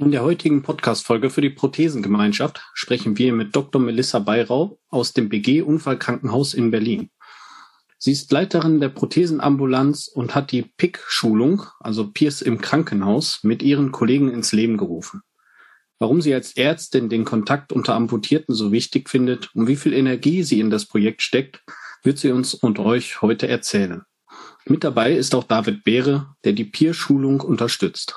In der heutigen Podcast-Folge für die Prothesengemeinschaft sprechen wir mit Dr. Melissa Bayrau aus dem BG Unfallkrankenhaus in Berlin. Sie ist Leiterin der Prothesenambulanz und hat die PIC-Schulung, also Peers im Krankenhaus, mit ihren Kollegen ins Leben gerufen. Warum sie als Ärztin den Kontakt unter Amputierten so wichtig findet und wie viel Energie sie in das Projekt steckt, wird sie uns und euch heute erzählen. Mit dabei ist auch David Beere, der die Peer-Schulung unterstützt.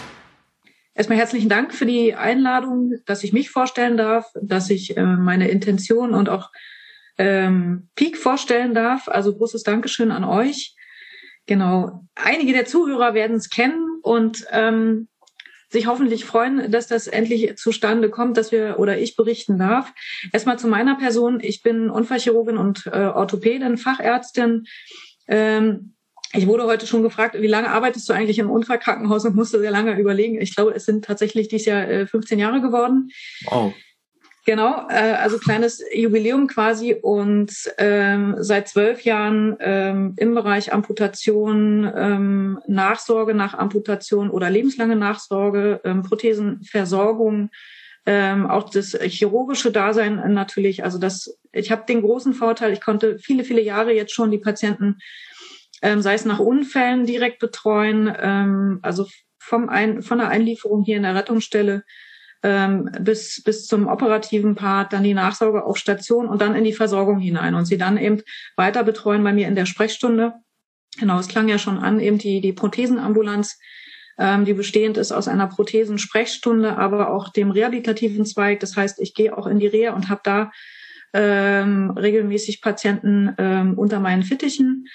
Erstmal herzlichen Dank für die Einladung, dass ich mich vorstellen darf, dass ich äh, meine Intention und auch ähm, Peak vorstellen darf. Also großes Dankeschön an euch. Genau. Einige der Zuhörer werden es kennen und ähm, sich hoffentlich freuen, dass das endlich zustande kommt, dass wir oder ich berichten darf. Erstmal zu meiner Person. Ich bin Unfallchirurgin und äh, Orthopädin, Fachärztin. Ähm, ich wurde heute schon gefragt, wie lange arbeitest du eigentlich im Unfallkrankenhaus und musste sehr lange überlegen. Ich glaube, es sind tatsächlich dieses Jahr äh, 15 Jahre geworden. Wow. Genau, äh, also kleines Jubiläum quasi und ähm, seit zwölf Jahren ähm, im Bereich Amputation, ähm, Nachsorge nach Amputation oder lebenslange Nachsorge, ähm, Prothesenversorgung, ähm, auch das chirurgische Dasein natürlich. Also das, ich habe den großen Vorteil, ich konnte viele, viele Jahre jetzt schon die Patienten ähm, sei es nach Unfällen direkt betreuen, ähm, also vom Ein von der Einlieferung hier in der Rettungsstelle ähm, bis, bis zum operativen Part, dann die Nachsorge auf Station und dann in die Versorgung hinein und sie dann eben weiter betreuen bei mir in der Sprechstunde. Genau, es klang ja schon an, eben die, die Prothesenambulanz, ähm, die bestehend ist aus einer Prothesensprechstunde, aber auch dem rehabilitativen Zweig. Das heißt, ich gehe auch in die Reha und habe da ähm, regelmäßig Patienten ähm, unter meinen Fittichen.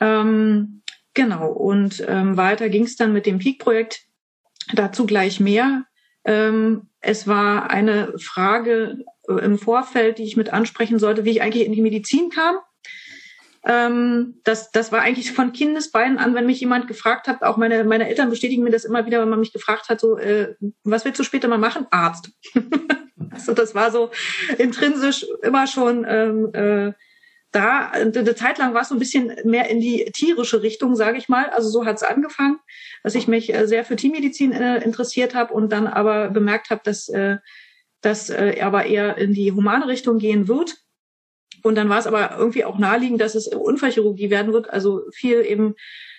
Ähm, genau, und ähm, weiter ging es dann mit dem Peak-Projekt. Dazu gleich mehr. Ähm, es war eine Frage äh, im Vorfeld, die ich mit ansprechen sollte, wie ich eigentlich in die Medizin kam. Ähm, das, das war eigentlich von Kindesbeinen an, wenn mich jemand gefragt hat, auch meine, meine Eltern bestätigen mir das immer wieder, wenn man mich gefragt hat, so, äh, was willst du später mal machen? Arzt. also das war so intrinsisch immer schon ähm, äh, da, eine Zeit lang war es so ein bisschen mehr in die tierische Richtung, sage ich mal. Also so hat es angefangen, dass ich mich äh, sehr für Tiermedizin äh, interessiert habe und dann aber bemerkt habe, dass äh, das äh, aber eher in die humane Richtung gehen wird. Und dann war es aber irgendwie auch naheliegend, dass es Unfallchirurgie werden wird. Also viel eben,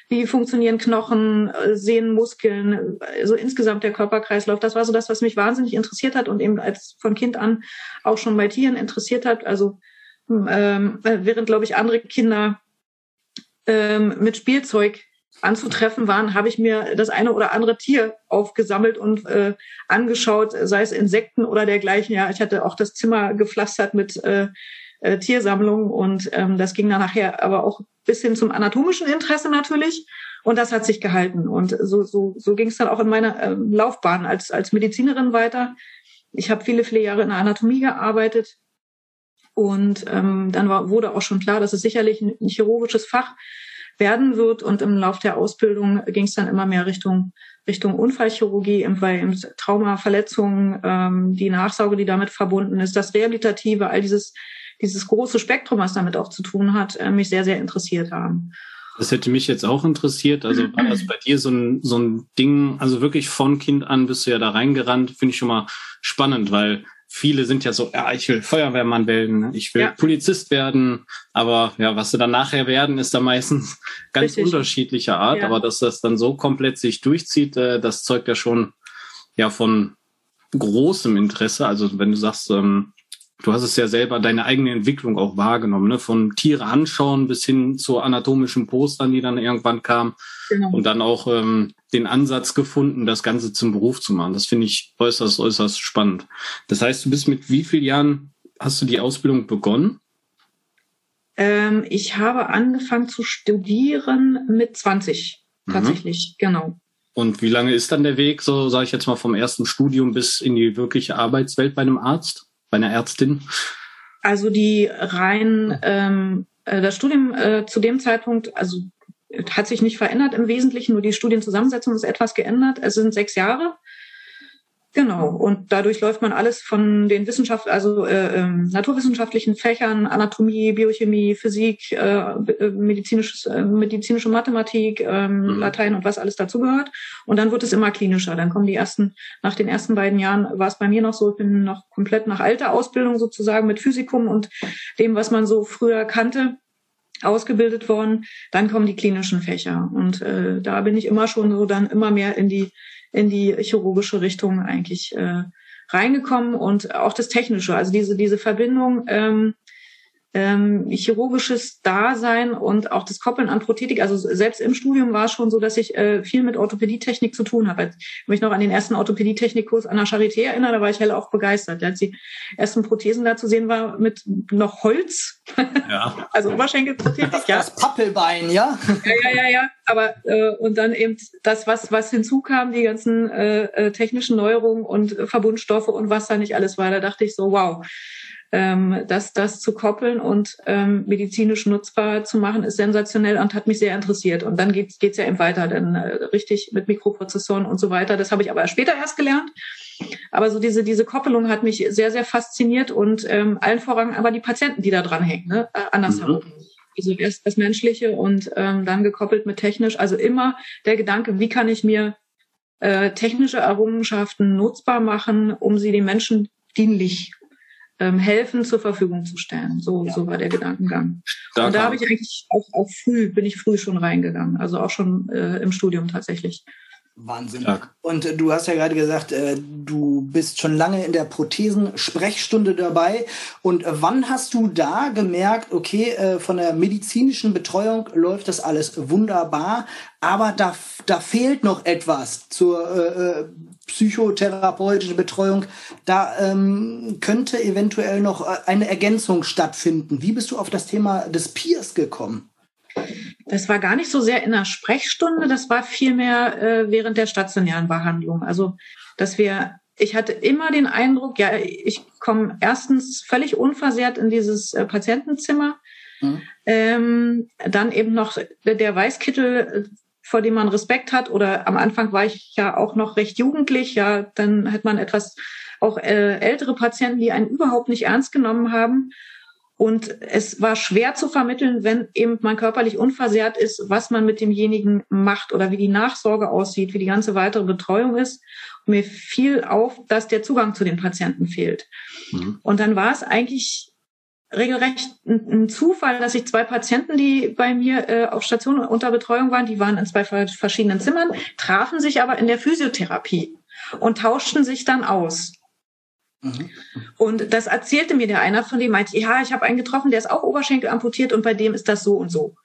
wie funktionieren Knochen, äh, Sehnen, Muskeln, also insgesamt der Körperkreislauf. Das war so das, was mich wahnsinnig interessiert hat und eben als von Kind an auch schon bei Tieren interessiert hat. Also ähm, während, glaube ich, andere Kinder ähm, mit Spielzeug anzutreffen waren, habe ich mir das eine oder andere Tier aufgesammelt und äh, angeschaut, sei es Insekten oder dergleichen. Ja, ich hatte auch das Zimmer gepflastert mit äh, äh, Tiersammlungen und ähm, das ging dann nachher aber auch bis hin zum anatomischen Interesse natürlich. Und das hat sich gehalten. Und so, so, so ging es dann auch in meiner äh, Laufbahn als, als Medizinerin weiter. Ich habe viele, viele Jahre in der Anatomie gearbeitet, und ähm, dann war, wurde auch schon klar, dass es sicherlich ein, ein chirurgisches Fach werden wird. Und im Lauf der Ausbildung ging es dann immer mehr Richtung Richtung Unfallchirurgie, weil Trauma, Verletzungen, ähm, die Nachsorge, die damit verbunden ist, das Rehabilitative, all dieses dieses große Spektrum, was damit auch zu tun hat, äh, mich sehr, sehr interessiert haben. Das hätte mich jetzt auch interessiert. Also war das bei dir so ein, so ein Ding, also wirklich von Kind an bist du ja da reingerannt, finde ich schon mal spannend, weil viele sind ja so, ja, ich will Feuerwehrmann werden, ich will ja. Polizist werden, aber ja, was sie dann nachher werden, ist da meistens ganz Richtig. unterschiedlicher Art, ja. aber dass das dann so komplett sich durchzieht, äh, das zeugt ja schon ja von großem Interesse. Also wenn du sagst, ähm, du hast es ja selber deine eigene Entwicklung auch wahrgenommen, ne? von Tiere anschauen bis hin zu anatomischen Postern, die dann irgendwann kamen genau. und dann auch ähm, den Ansatz gefunden, das Ganze zum Beruf zu machen. Das finde ich äußerst, äußerst spannend. Das heißt, du bist mit wie vielen Jahren hast du die Ausbildung begonnen? Ähm, ich habe angefangen zu studieren mit 20 mhm. tatsächlich, mhm. genau. Und wie lange ist dann der Weg, so sage ich jetzt mal, vom ersten Studium bis in die wirkliche Arbeitswelt bei einem Arzt, bei einer Ärztin? Also die rein, ähm, äh, das Studium äh, zu dem Zeitpunkt, also hat sich nicht verändert im Wesentlichen, nur die Studienzusammensetzung ist etwas geändert. Es sind sechs Jahre. Genau. Und dadurch läuft man alles von den Wissenschaft, also äh, ähm, naturwissenschaftlichen Fächern, Anatomie, Biochemie, Physik, äh, äh medizinisches, äh, medizinische Mathematik, ähm, mhm. Latein und was alles dazugehört. Und dann wird es immer klinischer. Dann kommen die ersten, nach den ersten beiden Jahren war es bei mir noch so, ich bin noch komplett nach alter Ausbildung sozusagen mit Physikum und dem, was man so früher kannte ausgebildet worden. Dann kommen die klinischen Fächer. Und äh, da bin ich immer schon so dann immer mehr in die in die chirurgische Richtung eigentlich äh, reingekommen und auch das Technische, also diese, diese Verbindung ähm, ähm, chirurgisches Dasein und auch das Koppeln an Prothetik. Also selbst im Studium war es schon so, dass ich äh, viel mit Orthopädietechnik zu tun habe. Ich mich noch an den ersten Orthopädietechnikkurs an der Charité erinnere, da war ich hell auch begeistert. Als die ersten Prothesen da zu sehen war mit noch Holz, ja. also Oberschenkelprothetik, ja. Das Pappelbein, ja? Ja, ja, ja, ja. Aber äh, und dann eben das, was was hinzukam, die ganzen äh, äh technischen Neuerungen und Verbundstoffe und was da nicht alles war. Da dachte ich so, wow ähm, das, das zu koppeln und ähm, medizinisch nutzbar zu machen, ist sensationell und hat mich sehr interessiert. Und dann geht es ja eben weiter, dann äh, richtig mit Mikroprozessoren und so weiter. Das habe ich aber später erst gelernt. Aber so diese, diese Koppelung hat mich sehr, sehr fasziniert und ähm, allen voran aber die Patienten, die da dran hängen, ne? äh, andersherum. Mhm. Also erst das Menschliche und ähm, dann gekoppelt mit technisch. Also immer der Gedanke, wie kann ich mir äh, technische Errungenschaften nutzbar machen, um sie den Menschen dienlich ähm, helfen zur Verfügung zu stellen. So, ja. so war der Gedankengang. Stark und da habe ich eigentlich auch, auch früh, bin ich früh schon reingegangen, also auch schon äh, im Studium tatsächlich. Wahnsinn. Stark. Und äh, du hast ja gerade gesagt, äh, du bist schon lange in der Prothesen-Sprechstunde dabei. Und äh, wann hast du da gemerkt, okay, äh, von der medizinischen Betreuung läuft das alles wunderbar, aber da, da fehlt noch etwas zur äh, äh psychotherapeutische Betreuung, da ähm, könnte eventuell noch eine Ergänzung stattfinden. Wie bist du auf das Thema des Peers gekommen? Das war gar nicht so sehr in der Sprechstunde, das war vielmehr äh, während der stationären Behandlung. Also, dass wir, ich hatte immer den Eindruck, ja, ich komme erstens völlig unversehrt in dieses äh, Patientenzimmer. Mhm. Ähm, dann eben noch der Weißkittel vor dem man Respekt hat. Oder am Anfang war ich ja auch noch recht jugendlich. Ja, dann hat man etwas auch äh, ältere Patienten, die einen überhaupt nicht ernst genommen haben. Und es war schwer zu vermitteln, wenn eben man körperlich unversehrt ist, was man mit demjenigen macht oder wie die Nachsorge aussieht, wie die ganze weitere Betreuung ist. Und mir fiel auf, dass der Zugang zu den Patienten fehlt. Mhm. Und dann war es eigentlich regelrecht ein, Zufall, dass ich zwei Patienten, die bei mir äh, auf Station unter Betreuung waren, die waren in zwei verschiedenen Zimmern, trafen sich aber in der Physiotherapie und tauschten sich dann aus. Mhm. Und das erzählte mir der einer von dem, meinte, ja, ich habe einen getroffen, der ist auch Oberschenkel amputiert und bei dem ist das so und so.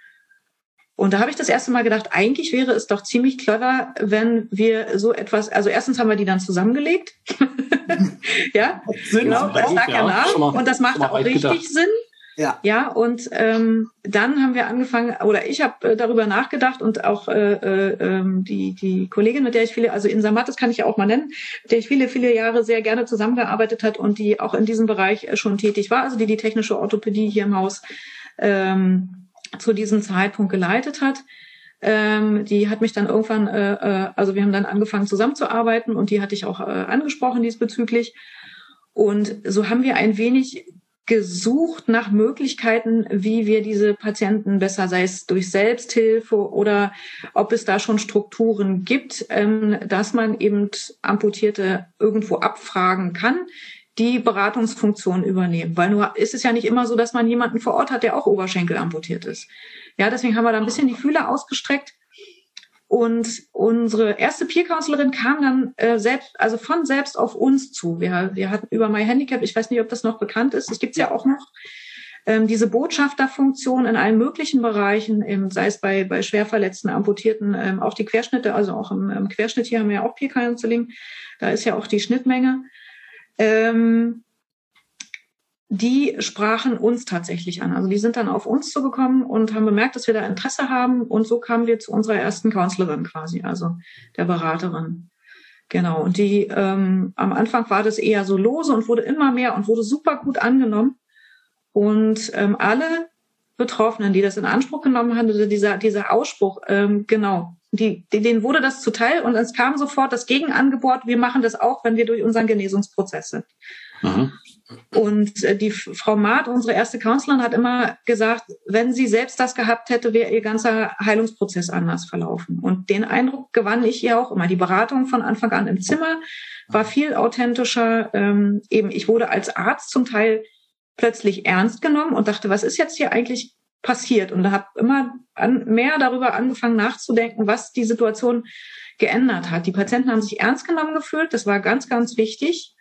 Und da habe ich das erste Mal gedacht, eigentlich wäre es doch ziemlich clever, wenn wir so etwas, also erstens haben wir die dann zusammengelegt. ja, Sinn, genau, das lag ja, nach. Und das macht auch richtig gedacht. Sinn. Ja. Ja, und ähm, dann haben wir angefangen, oder ich habe äh, darüber nachgedacht und auch äh, äh, ähm, die, die Kollegin, mit der ich viele, also Insa Mattes kann ich ja auch mal nennen, mit der ich viele, viele Jahre sehr gerne zusammengearbeitet hat und die auch in diesem Bereich äh, schon tätig war, also die die technische Orthopädie hier im Haus ähm, zu diesem Zeitpunkt geleitet hat. Ähm, die hat mich dann irgendwann, äh, äh, also wir haben dann angefangen zusammenzuarbeiten und die hatte ich auch äh, angesprochen diesbezüglich. Und so haben wir ein wenig gesucht nach Möglichkeiten, wie wir diese Patienten besser, sei es durch Selbsthilfe oder ob es da schon Strukturen gibt, ähm, dass man eben Amputierte irgendwo abfragen kann, die Beratungsfunktion übernehmen. Weil nur ist es ja nicht immer so, dass man jemanden vor Ort hat, der auch Oberschenkel amputiert ist. Ja, deswegen haben wir da ein bisschen die Fühler ausgestreckt. Und unsere erste Peer-Counselorin kam dann äh, selbst, also von selbst auf uns zu. Wir, wir hatten über My Handicap, ich weiß nicht, ob das noch bekannt ist, das gibt's ja auch noch, ähm, diese Botschafterfunktion in allen möglichen Bereichen, eben, sei es bei, bei schwerverletzten, amputierten, ähm, auch die Querschnitte, also auch im, im Querschnitt hier haben wir ja auch Peer-Counseling, da ist ja auch die Schnittmenge. Ähm, die sprachen uns tatsächlich an. Also die sind dann auf uns zugekommen und haben bemerkt, dass wir da Interesse haben. Und so kamen wir zu unserer ersten Counselorin quasi, also der Beraterin. Genau. Und die ähm, am Anfang war das eher so lose und wurde immer mehr und wurde super gut angenommen. Und ähm, alle Betroffenen, die das in Anspruch genommen haben, also dieser, dieser Ausspruch, ähm, genau, die, denen wurde das zuteil und es kam sofort das Gegenangebot, wir machen das auch, wenn wir durch unseren Genesungsprozess sind. Und äh, die Frau Maat, unsere erste Counselorin, hat immer gesagt, wenn sie selbst das gehabt hätte, wäre ihr ganzer Heilungsprozess anders verlaufen. Und den Eindruck gewann ich ihr auch immer. Die Beratung von Anfang an im Zimmer war viel authentischer. Ähm, eben, ich wurde als Arzt zum Teil plötzlich ernst genommen und dachte, was ist jetzt hier eigentlich passiert? Und habe immer an, mehr darüber angefangen nachzudenken, was die Situation geändert hat. Die Patienten haben sich ernst genommen gefühlt. Das war ganz, ganz wichtig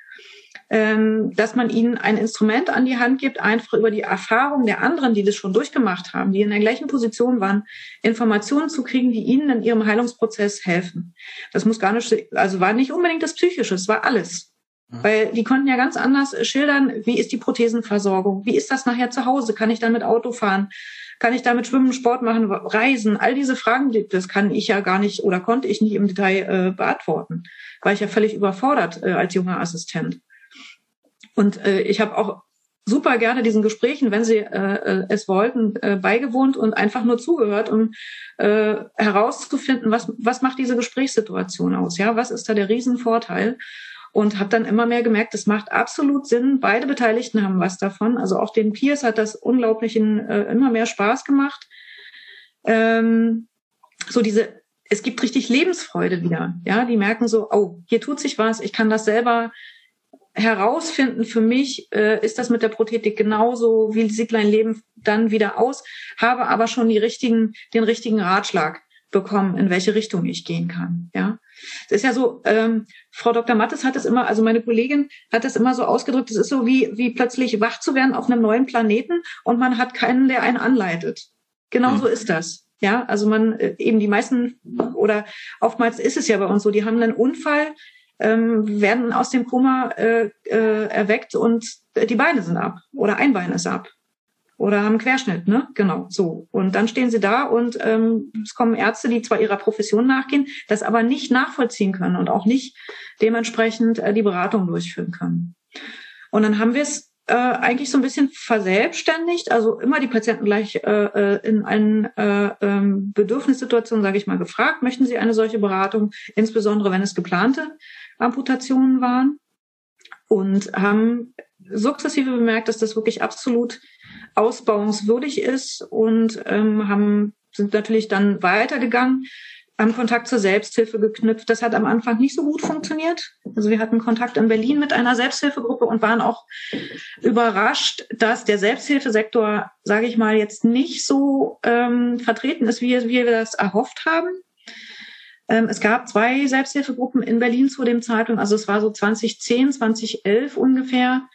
dass man ihnen ein Instrument an die Hand gibt, einfach über die Erfahrung der anderen, die das schon durchgemacht haben, die in der gleichen Position waren, Informationen zu kriegen, die ihnen in ihrem Heilungsprozess helfen. Das muss gar nicht, also war nicht unbedingt das Psychische, es war alles. Weil die konnten ja ganz anders schildern, wie ist die Prothesenversorgung, wie ist das nachher zu Hause, kann ich damit Auto fahren, kann ich damit schwimmen, Sport machen, reisen, all diese Fragen, das kann ich ja gar nicht oder konnte ich nicht im Detail äh, beantworten, war ich ja völlig überfordert äh, als junger Assistent. Und äh, ich habe auch super gerne diesen Gesprächen, wenn sie äh, äh, es wollten, äh, beigewohnt und einfach nur zugehört, um äh, herauszufinden, was, was macht diese Gesprächssituation aus? Ja, was ist da der Riesenvorteil? Und habe dann immer mehr gemerkt, es macht absolut Sinn. Beide Beteiligten haben was davon. Also auch den Peers hat das unglaublichen äh, immer mehr Spaß gemacht. Ähm, so diese, es gibt richtig Lebensfreude wieder. Ja, die merken so, oh, hier tut sich was. Ich kann das selber herausfinden für mich, äh, ist das mit der Prothetik genauso, wie sieht mein Leben dann wieder aus, habe aber schon die richtigen, den richtigen Ratschlag bekommen, in welche Richtung ich gehen kann. Ja, es ist ja so. Ähm, Frau Dr. Mattes hat es immer, also meine Kollegin hat es immer so ausgedrückt. Es ist so wie wie plötzlich wach zu werden auf einem neuen Planeten und man hat keinen, der einen anleitet. Genau so ist das. Ja, also man äh, eben die meisten oder oftmals ist es ja bei uns so, die haben einen Unfall, ähm, werden aus dem Koma äh, äh, erweckt und die Beine sind ab oder ein Bein ist ab oder haben Querschnitt, ne? Genau, so. Und dann stehen sie da und ähm, es kommen Ärzte, die zwar ihrer Profession nachgehen, das aber nicht nachvollziehen können und auch nicht dementsprechend äh, die Beratung durchführen können. Und dann haben wir es äh, eigentlich so ein bisschen verselbstständigt, also immer die Patienten gleich äh, äh in allen äh, ähm, Bedürfnissituationen, sage ich mal, gefragt, möchten sie eine solche Beratung, insbesondere wenn es geplante Amputationen waren und haben sukzessive bemerkt, dass das wirklich absolut ausbauungswürdig ist und ähm, haben sind natürlich dann weitergegangen, haben Kontakt zur Selbsthilfe geknüpft. Das hat am Anfang nicht so gut funktioniert. Also wir hatten Kontakt in Berlin mit einer Selbsthilfegruppe und waren auch überrascht, dass der Selbsthilfesektor, sage ich mal, jetzt nicht so ähm, vertreten ist, wie, wie wir das erhofft haben. Ähm, es gab zwei Selbsthilfegruppen in Berlin zu dem Zeitpunkt, also es war so 2010, 2011 ungefähr,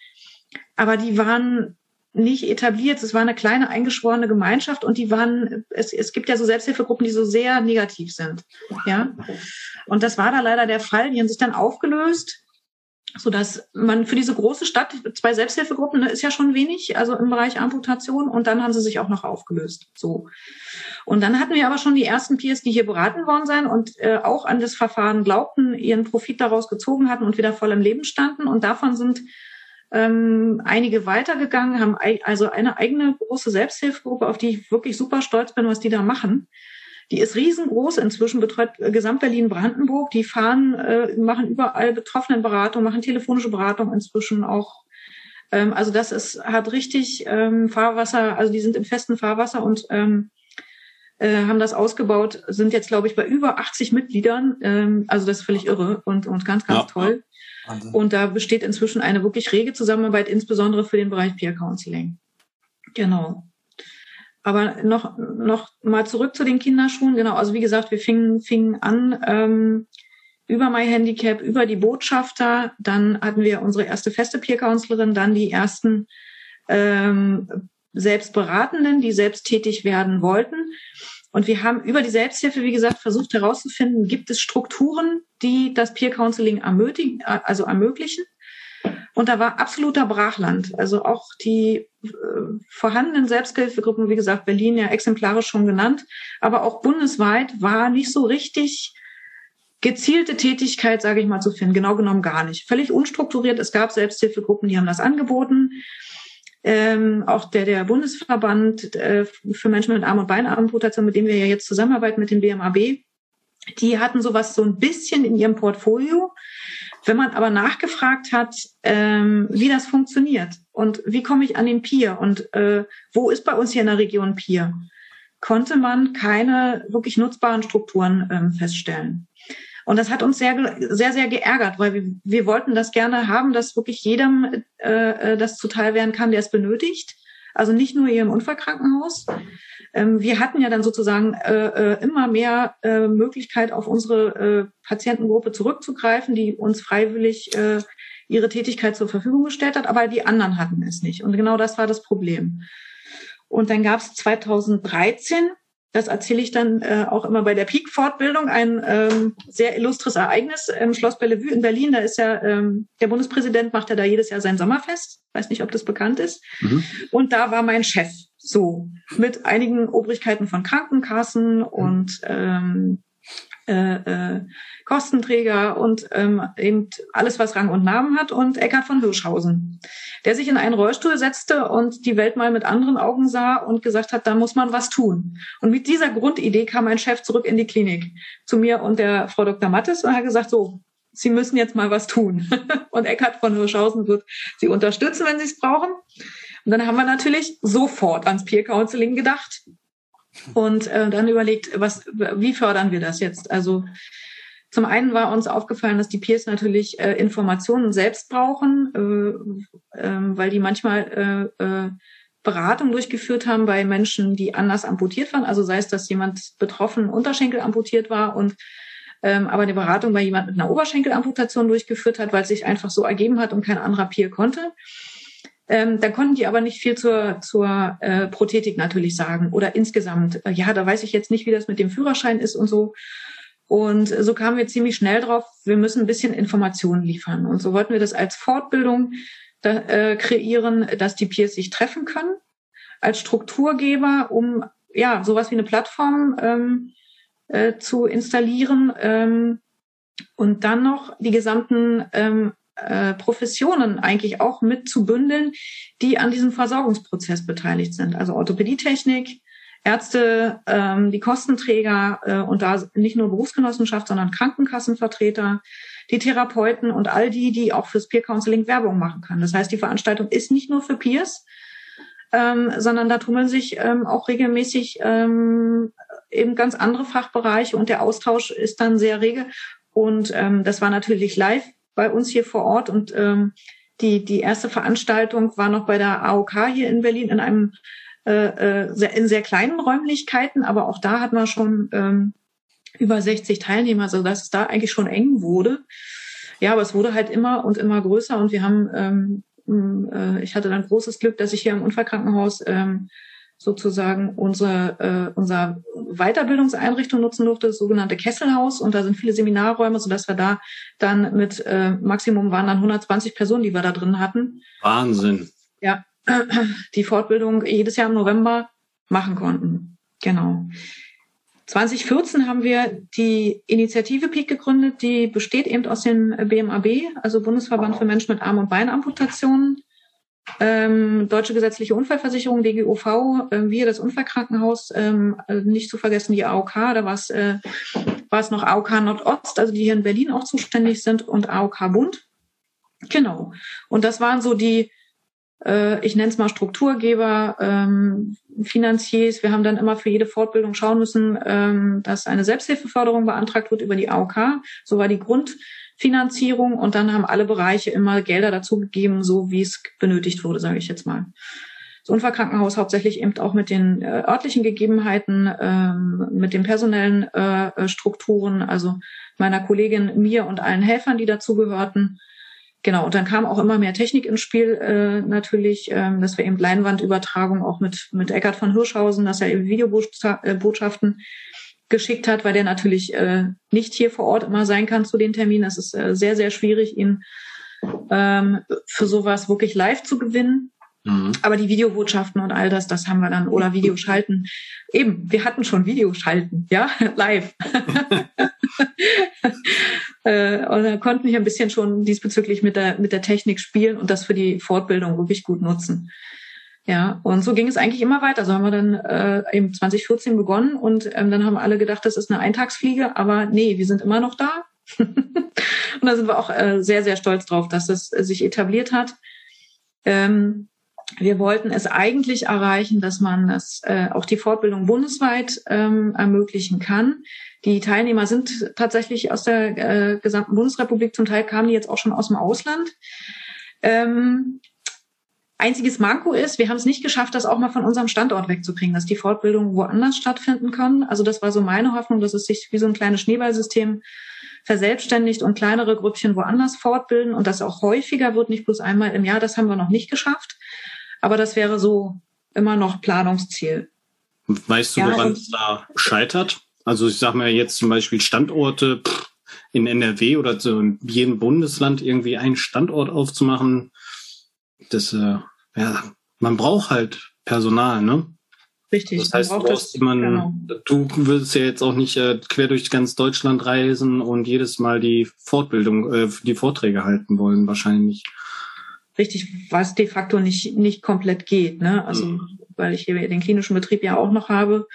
aber die waren nicht etabliert. Es war eine kleine eingeschworene Gemeinschaft und die waren, es, es gibt ja so Selbsthilfegruppen, die so sehr negativ sind. Ja. Und das war da leider der Fall. Die haben sich dann aufgelöst so dass man für diese große Stadt zwei Selbsthilfegruppen ne, ist ja schon wenig, also im Bereich Amputation und dann haben sie sich auch noch aufgelöst. So und dann hatten wir aber schon die ersten Peers, die hier beraten worden sein und äh, auch an das Verfahren glaubten, ihren Profit daraus gezogen hatten und wieder voll im Leben standen und davon sind ähm, einige weitergegangen, haben also eine eigene große Selbsthilfegruppe, auf die ich wirklich super stolz bin, was die da machen. Die ist riesengroß, inzwischen betreut äh, Gesamt-Berlin-Brandenburg. Die fahren, äh, machen überall Betroffenenberatung, machen telefonische Beratung inzwischen auch. Ähm, also das ist, hat richtig ähm, Fahrwasser, also die sind im festen Fahrwasser und ähm, äh, haben das ausgebaut, sind jetzt, glaube ich, bei über 80 Mitgliedern. Ähm, also das ist völlig irre und, und ganz, ganz ja. toll. Wahnsinn. Und da besteht inzwischen eine wirklich rege Zusammenarbeit, insbesondere für den Bereich Peer Counseling. Genau. Aber noch, noch mal zurück zu den Kinderschuhen. Genau, also wie gesagt, wir fingen, fingen an ähm, über My Handicap, über die Botschafter. Dann hatten wir unsere erste feste Peer-Counselerin, dann die ersten ähm, Selbstberatenden, die selbst tätig werden wollten. Und wir haben über die Selbsthilfe, wie gesagt, versucht herauszufinden, gibt es Strukturen, die das Peer Counseling ermöglichen, also ermöglichen. Und da war absoluter Brachland. Also auch die äh, vorhandenen Selbsthilfegruppen, wie gesagt, Berlin ja exemplarisch schon genannt, aber auch bundesweit war nicht so richtig gezielte Tätigkeit, sage ich mal, zu finden. Genau genommen gar nicht. Völlig unstrukturiert. Es gab Selbsthilfegruppen, die haben das angeboten. Ähm, auch der, der Bundesverband äh, für Menschen mit Arm- und Beinamputation, mit dem wir ja jetzt zusammenarbeiten, mit dem BMAB, die hatten sowas so ein bisschen in ihrem Portfolio. Wenn man aber nachgefragt hat, ähm, wie das funktioniert und wie komme ich an den Pier und äh, wo ist bei uns hier in der Region Pier, konnte man keine wirklich nutzbaren Strukturen ähm, feststellen. Und das hat uns sehr, sehr, sehr geärgert, weil wir, wir wollten das gerne haben, dass wirklich jedem äh, äh das zuteil werden kann, der es benötigt. Also nicht nur hier im Unfallkrankenhaus. Ähm, wir hatten ja dann sozusagen äh, äh, immer mehr äh, Möglichkeit, auf unsere äh, Patientengruppe zurückzugreifen, die uns freiwillig äh, ihre Tätigkeit zur Verfügung gestellt hat, aber die anderen hatten es nicht. Und genau das war das Problem. Und dann gab es 2013 das erzähle ich dann äh, auch immer bei der Peak-Fortbildung, ein ähm, sehr illustres Ereignis im Schloss Bellevue in Berlin. Da ist ja ähm, der Bundespräsident macht ja da jedes Jahr sein Sommerfest. Weiß nicht, ob das bekannt ist. Mhm. Und da war mein Chef so mit einigen Obrigkeiten von Krankenkassen und ähm, äh, äh, Kostenträger und ähm, eben alles, was Rang und Namen hat, und Eckhard von Hirschhausen, der sich in einen Rollstuhl setzte und die Welt mal mit anderen Augen sah und gesagt hat, da muss man was tun. Und mit dieser Grundidee kam mein Chef zurück in die Klinik zu mir und der Frau Dr. Mattes und hat gesagt, so, Sie müssen jetzt mal was tun. und Eckhard von Hirschhausen wird Sie unterstützen, wenn Sie es brauchen. Und dann haben wir natürlich sofort ans Peer Counseling gedacht und äh, dann überlegt, was, wie fördern wir das jetzt? Also zum einen war uns aufgefallen, dass die Peers natürlich äh, Informationen selbst brauchen, äh, äh, weil die manchmal äh, äh, Beratung durchgeführt haben bei Menschen, die anders amputiert waren. Also sei es, dass jemand betroffen Unterschenkel amputiert war und ähm, aber eine Beratung bei jemand mit einer Oberschenkelamputation durchgeführt hat, weil es sich einfach so ergeben hat und kein anderer Peer konnte. Ähm, da konnten die aber nicht viel zur, zur äh, Prothetik natürlich sagen oder insgesamt. Äh, ja, da weiß ich jetzt nicht, wie das mit dem Führerschein ist und so. Und so kamen wir ziemlich schnell drauf, wir müssen ein bisschen Informationen liefern. Und so wollten wir das als Fortbildung da, äh, kreieren, dass die Peers sich treffen können, als Strukturgeber, um ja sowas wie eine Plattform ähm, äh, zu installieren ähm, und dann noch die gesamten ähm, äh, Professionen eigentlich auch mit zu bündeln, die an diesem Versorgungsprozess beteiligt sind. Also Orthopädietechnik, Ärzte, ähm, die Kostenträger äh, und da nicht nur Berufsgenossenschaft, sondern Krankenkassenvertreter, die Therapeuten und all die, die auch fürs Peer Counseling Werbung machen können. Das heißt, die Veranstaltung ist nicht nur für Peers, ähm, sondern da tummeln sich ähm, auch regelmäßig ähm, eben ganz andere Fachbereiche und der Austausch ist dann sehr rege. Und ähm, das war natürlich live bei uns hier vor Ort und ähm, die, die erste Veranstaltung war noch bei der AOK hier in Berlin in einem äh, äh, in sehr kleinen Räumlichkeiten, aber auch da hat man schon ähm, über 60 Teilnehmer, so dass es da eigentlich schon eng wurde. Ja, aber es wurde halt immer und immer größer und wir haben, ähm, äh, ich hatte dann großes Glück, dass ich hier im Unfallkrankenhaus ähm, sozusagen unsere, äh, unser Weiterbildungseinrichtung nutzen durfte, das sogenannte Kesselhaus. Und da sind viele Seminarräume, sodass wir da dann mit äh, Maximum waren dann 120 Personen, die wir da drin hatten. Wahnsinn. Ja, die Fortbildung jedes Jahr im November machen konnten. Genau. 2014 haben wir die Initiative PEAK gegründet, die besteht eben aus den BMAB, also Bundesverband für Menschen mit Arm- und Beinamputationen, ähm, Deutsche Gesetzliche Unfallversicherung, DGUV, äh, wir das Unfallkrankenhaus, ähm, äh, nicht zu vergessen die AOK, da war es äh, war es noch AOK Nordost, also die hier in Berlin auch zuständig sind und AOK Bund. Genau. Und das waren so die, äh, ich nenne es mal Strukturgeber, ähm, Finanziers. Wir haben dann immer für jede Fortbildung schauen müssen, ähm, dass eine Selbsthilfeförderung beantragt wird über die AOK. So war die Grund Finanzierung und dann haben alle Bereiche immer Gelder dazu gegeben, so wie es benötigt wurde, sage ich jetzt mal. Das Unfallkrankenhaus hauptsächlich eben auch mit den äh, örtlichen Gegebenheiten, ähm, mit den personellen äh, Strukturen, also meiner Kollegin, mir und allen Helfern, die dazugehörten. Genau, und dann kam auch immer mehr Technik ins Spiel äh, natürlich, ähm, dass wir eben Leinwandübertragung auch mit, mit Eckart von Hirschhausen, dass er eben Videobotschaften geschickt hat, weil der natürlich äh, nicht hier vor Ort immer sein kann zu den Terminen. Es ist äh, sehr, sehr schwierig, ihn ähm, für sowas wirklich live zu gewinnen. Mhm. Aber die Videobotschaften und all das, das haben wir dann, oder Videoschalten. Eben, wir hatten schon Videoschalten, ja, live. äh, da konnten wir ein bisschen schon diesbezüglich mit der, mit der Technik spielen und das für die Fortbildung wirklich gut nutzen. Ja, und so ging es eigentlich immer weiter. So haben wir dann äh, eben 2014 begonnen und ähm, dann haben alle gedacht, das ist eine Eintagsfliege, aber nee, wir sind immer noch da. und da sind wir auch äh, sehr, sehr stolz drauf, dass äh, sich etabliert hat. Ähm, wir wollten es eigentlich erreichen, dass man das, äh, auch die Fortbildung bundesweit ähm, ermöglichen kann. Die Teilnehmer sind tatsächlich aus der äh, gesamten Bundesrepublik, zum Teil kamen die jetzt auch schon aus dem Ausland. Ähm, einziges Manko ist, wir haben es nicht geschafft, das auch mal von unserem Standort wegzukriegen, dass die Fortbildungen woanders stattfinden können. Also das war so meine Hoffnung, dass es sich wie so ein kleines Schneeballsystem verselbstständigt und kleinere Grüppchen woanders fortbilden und das auch häufiger wird, nicht bloß einmal im Jahr. Das haben wir noch nicht geschafft. Aber das wäre so immer noch Planungsziel. Weißt du, ja, woran es da scheitert? Also ich sage mal jetzt zum Beispiel Standorte pff, in NRW oder so in jedem Bundesland irgendwie einen Standort aufzumachen. Das, äh, ja, man braucht halt Personal, ne? Richtig. Das heißt, du, brauchst das, man, genau. du willst ja jetzt auch nicht äh, quer durch ganz Deutschland reisen und jedes Mal die Fortbildung, äh, die Vorträge halten wollen, wahrscheinlich richtig, was de facto nicht, nicht komplett geht. Ne? Also, mhm. weil ich hier den klinischen Betrieb ja auch noch habe,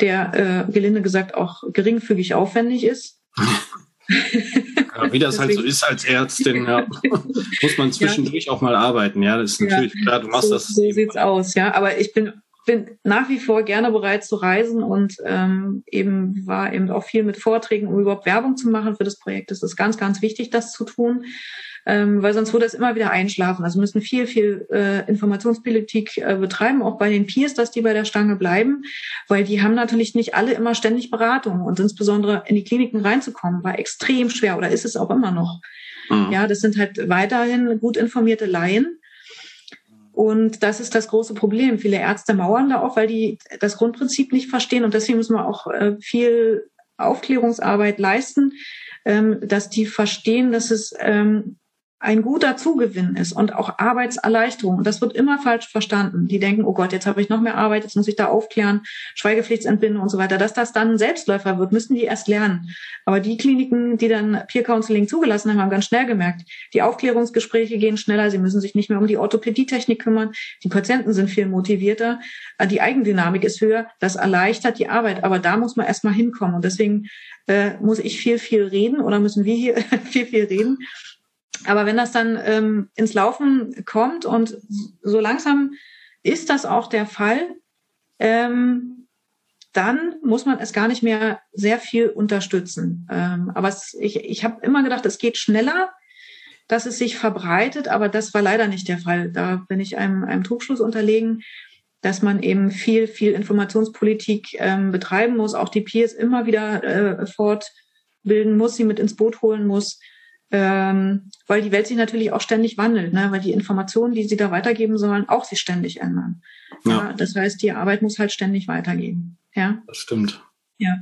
der äh, gelinde gesagt auch geringfügig aufwendig ist. Ja, wie das halt so ist als Ärztin, ja, muss man zwischendurch ja. auch mal arbeiten. Ja, das ist natürlich klar, du machst so, das. So sieht's aus, ja. Aber ich bin bin nach wie vor gerne bereit zu reisen und ähm, eben war eben auch viel mit Vorträgen, um überhaupt Werbung zu machen für das Projekt. Es ist ganz, ganz wichtig, das zu tun ähm, weil sonst würde es immer wieder einschlafen. Also müssen viel, viel äh, Informationspolitik äh, betreiben, auch bei den Peers, dass die bei der Stange bleiben, weil die haben natürlich nicht alle immer ständig Beratung und insbesondere in die Kliniken reinzukommen, war extrem schwer oder ist es auch immer noch. Mhm. Ja, das sind halt weiterhin gut informierte Laien. Und das ist das große Problem. Viele Ärzte mauern da auch, weil die das Grundprinzip nicht verstehen. Und deswegen müssen wir auch äh, viel Aufklärungsarbeit leisten, ähm, dass die verstehen, dass es ähm, ein guter Zugewinn ist und auch Arbeitserleichterung. Und das wird immer falsch verstanden. Die denken, oh Gott, jetzt habe ich noch mehr Arbeit, jetzt muss ich da aufklären, Schweigepflichtsentbindung und so weiter. Dass das dann ein Selbstläufer wird, müssen die erst lernen. Aber die Kliniken, die dann Peer Counseling zugelassen haben, haben ganz schnell gemerkt, die Aufklärungsgespräche gehen schneller, sie müssen sich nicht mehr um die Orthopädietechnik kümmern, die Patienten sind viel motivierter, die Eigendynamik ist höher, das erleichtert die Arbeit. Aber da muss man erstmal hinkommen. Und deswegen äh, muss ich viel, viel reden oder müssen wir hier viel, viel reden aber wenn das dann ähm, ins Laufen kommt und so langsam ist das auch der Fall, ähm, dann muss man es gar nicht mehr sehr viel unterstützen. Ähm, aber es, ich, ich habe immer gedacht, es geht schneller, dass es sich verbreitet, aber das war leider nicht der Fall. Da bin ich einem, einem Trugschluss unterlegen, dass man eben viel, viel Informationspolitik ähm, betreiben muss, auch die Peers immer wieder äh, fortbilden muss, sie mit ins Boot holen muss ähm, weil die Welt sich natürlich auch ständig wandelt, ne? weil die Informationen, die sie da weitergeben sollen, auch sich ständig ändern. Ja. ja. das heißt, die Arbeit muss halt ständig weitergehen. Ja, das stimmt. Ja.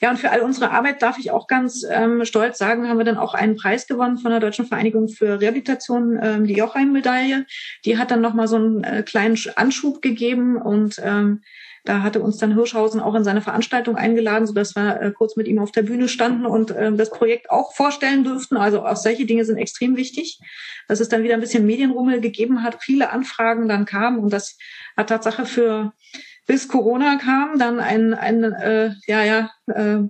Ja, und für all unsere Arbeit darf ich auch ganz ähm, stolz sagen, haben wir dann auch einen Preis gewonnen von der Deutschen Vereinigung für Rehabilitation, ähm, die Jochheim-Medaille. Die hat dann nochmal so einen äh, kleinen Anschub gegeben und ähm, da hatte uns dann Hirschhausen auch in seine Veranstaltung eingeladen, sodass wir äh, kurz mit ihm auf der Bühne standen und äh, das Projekt auch vorstellen dürften. Also auch solche Dinge sind extrem wichtig, dass es dann wieder ein bisschen Medienrummel gegeben hat, viele Anfragen dann kamen und das hat Tatsache für bis Corona kam, dann ein, ein äh, ja, ja, äh,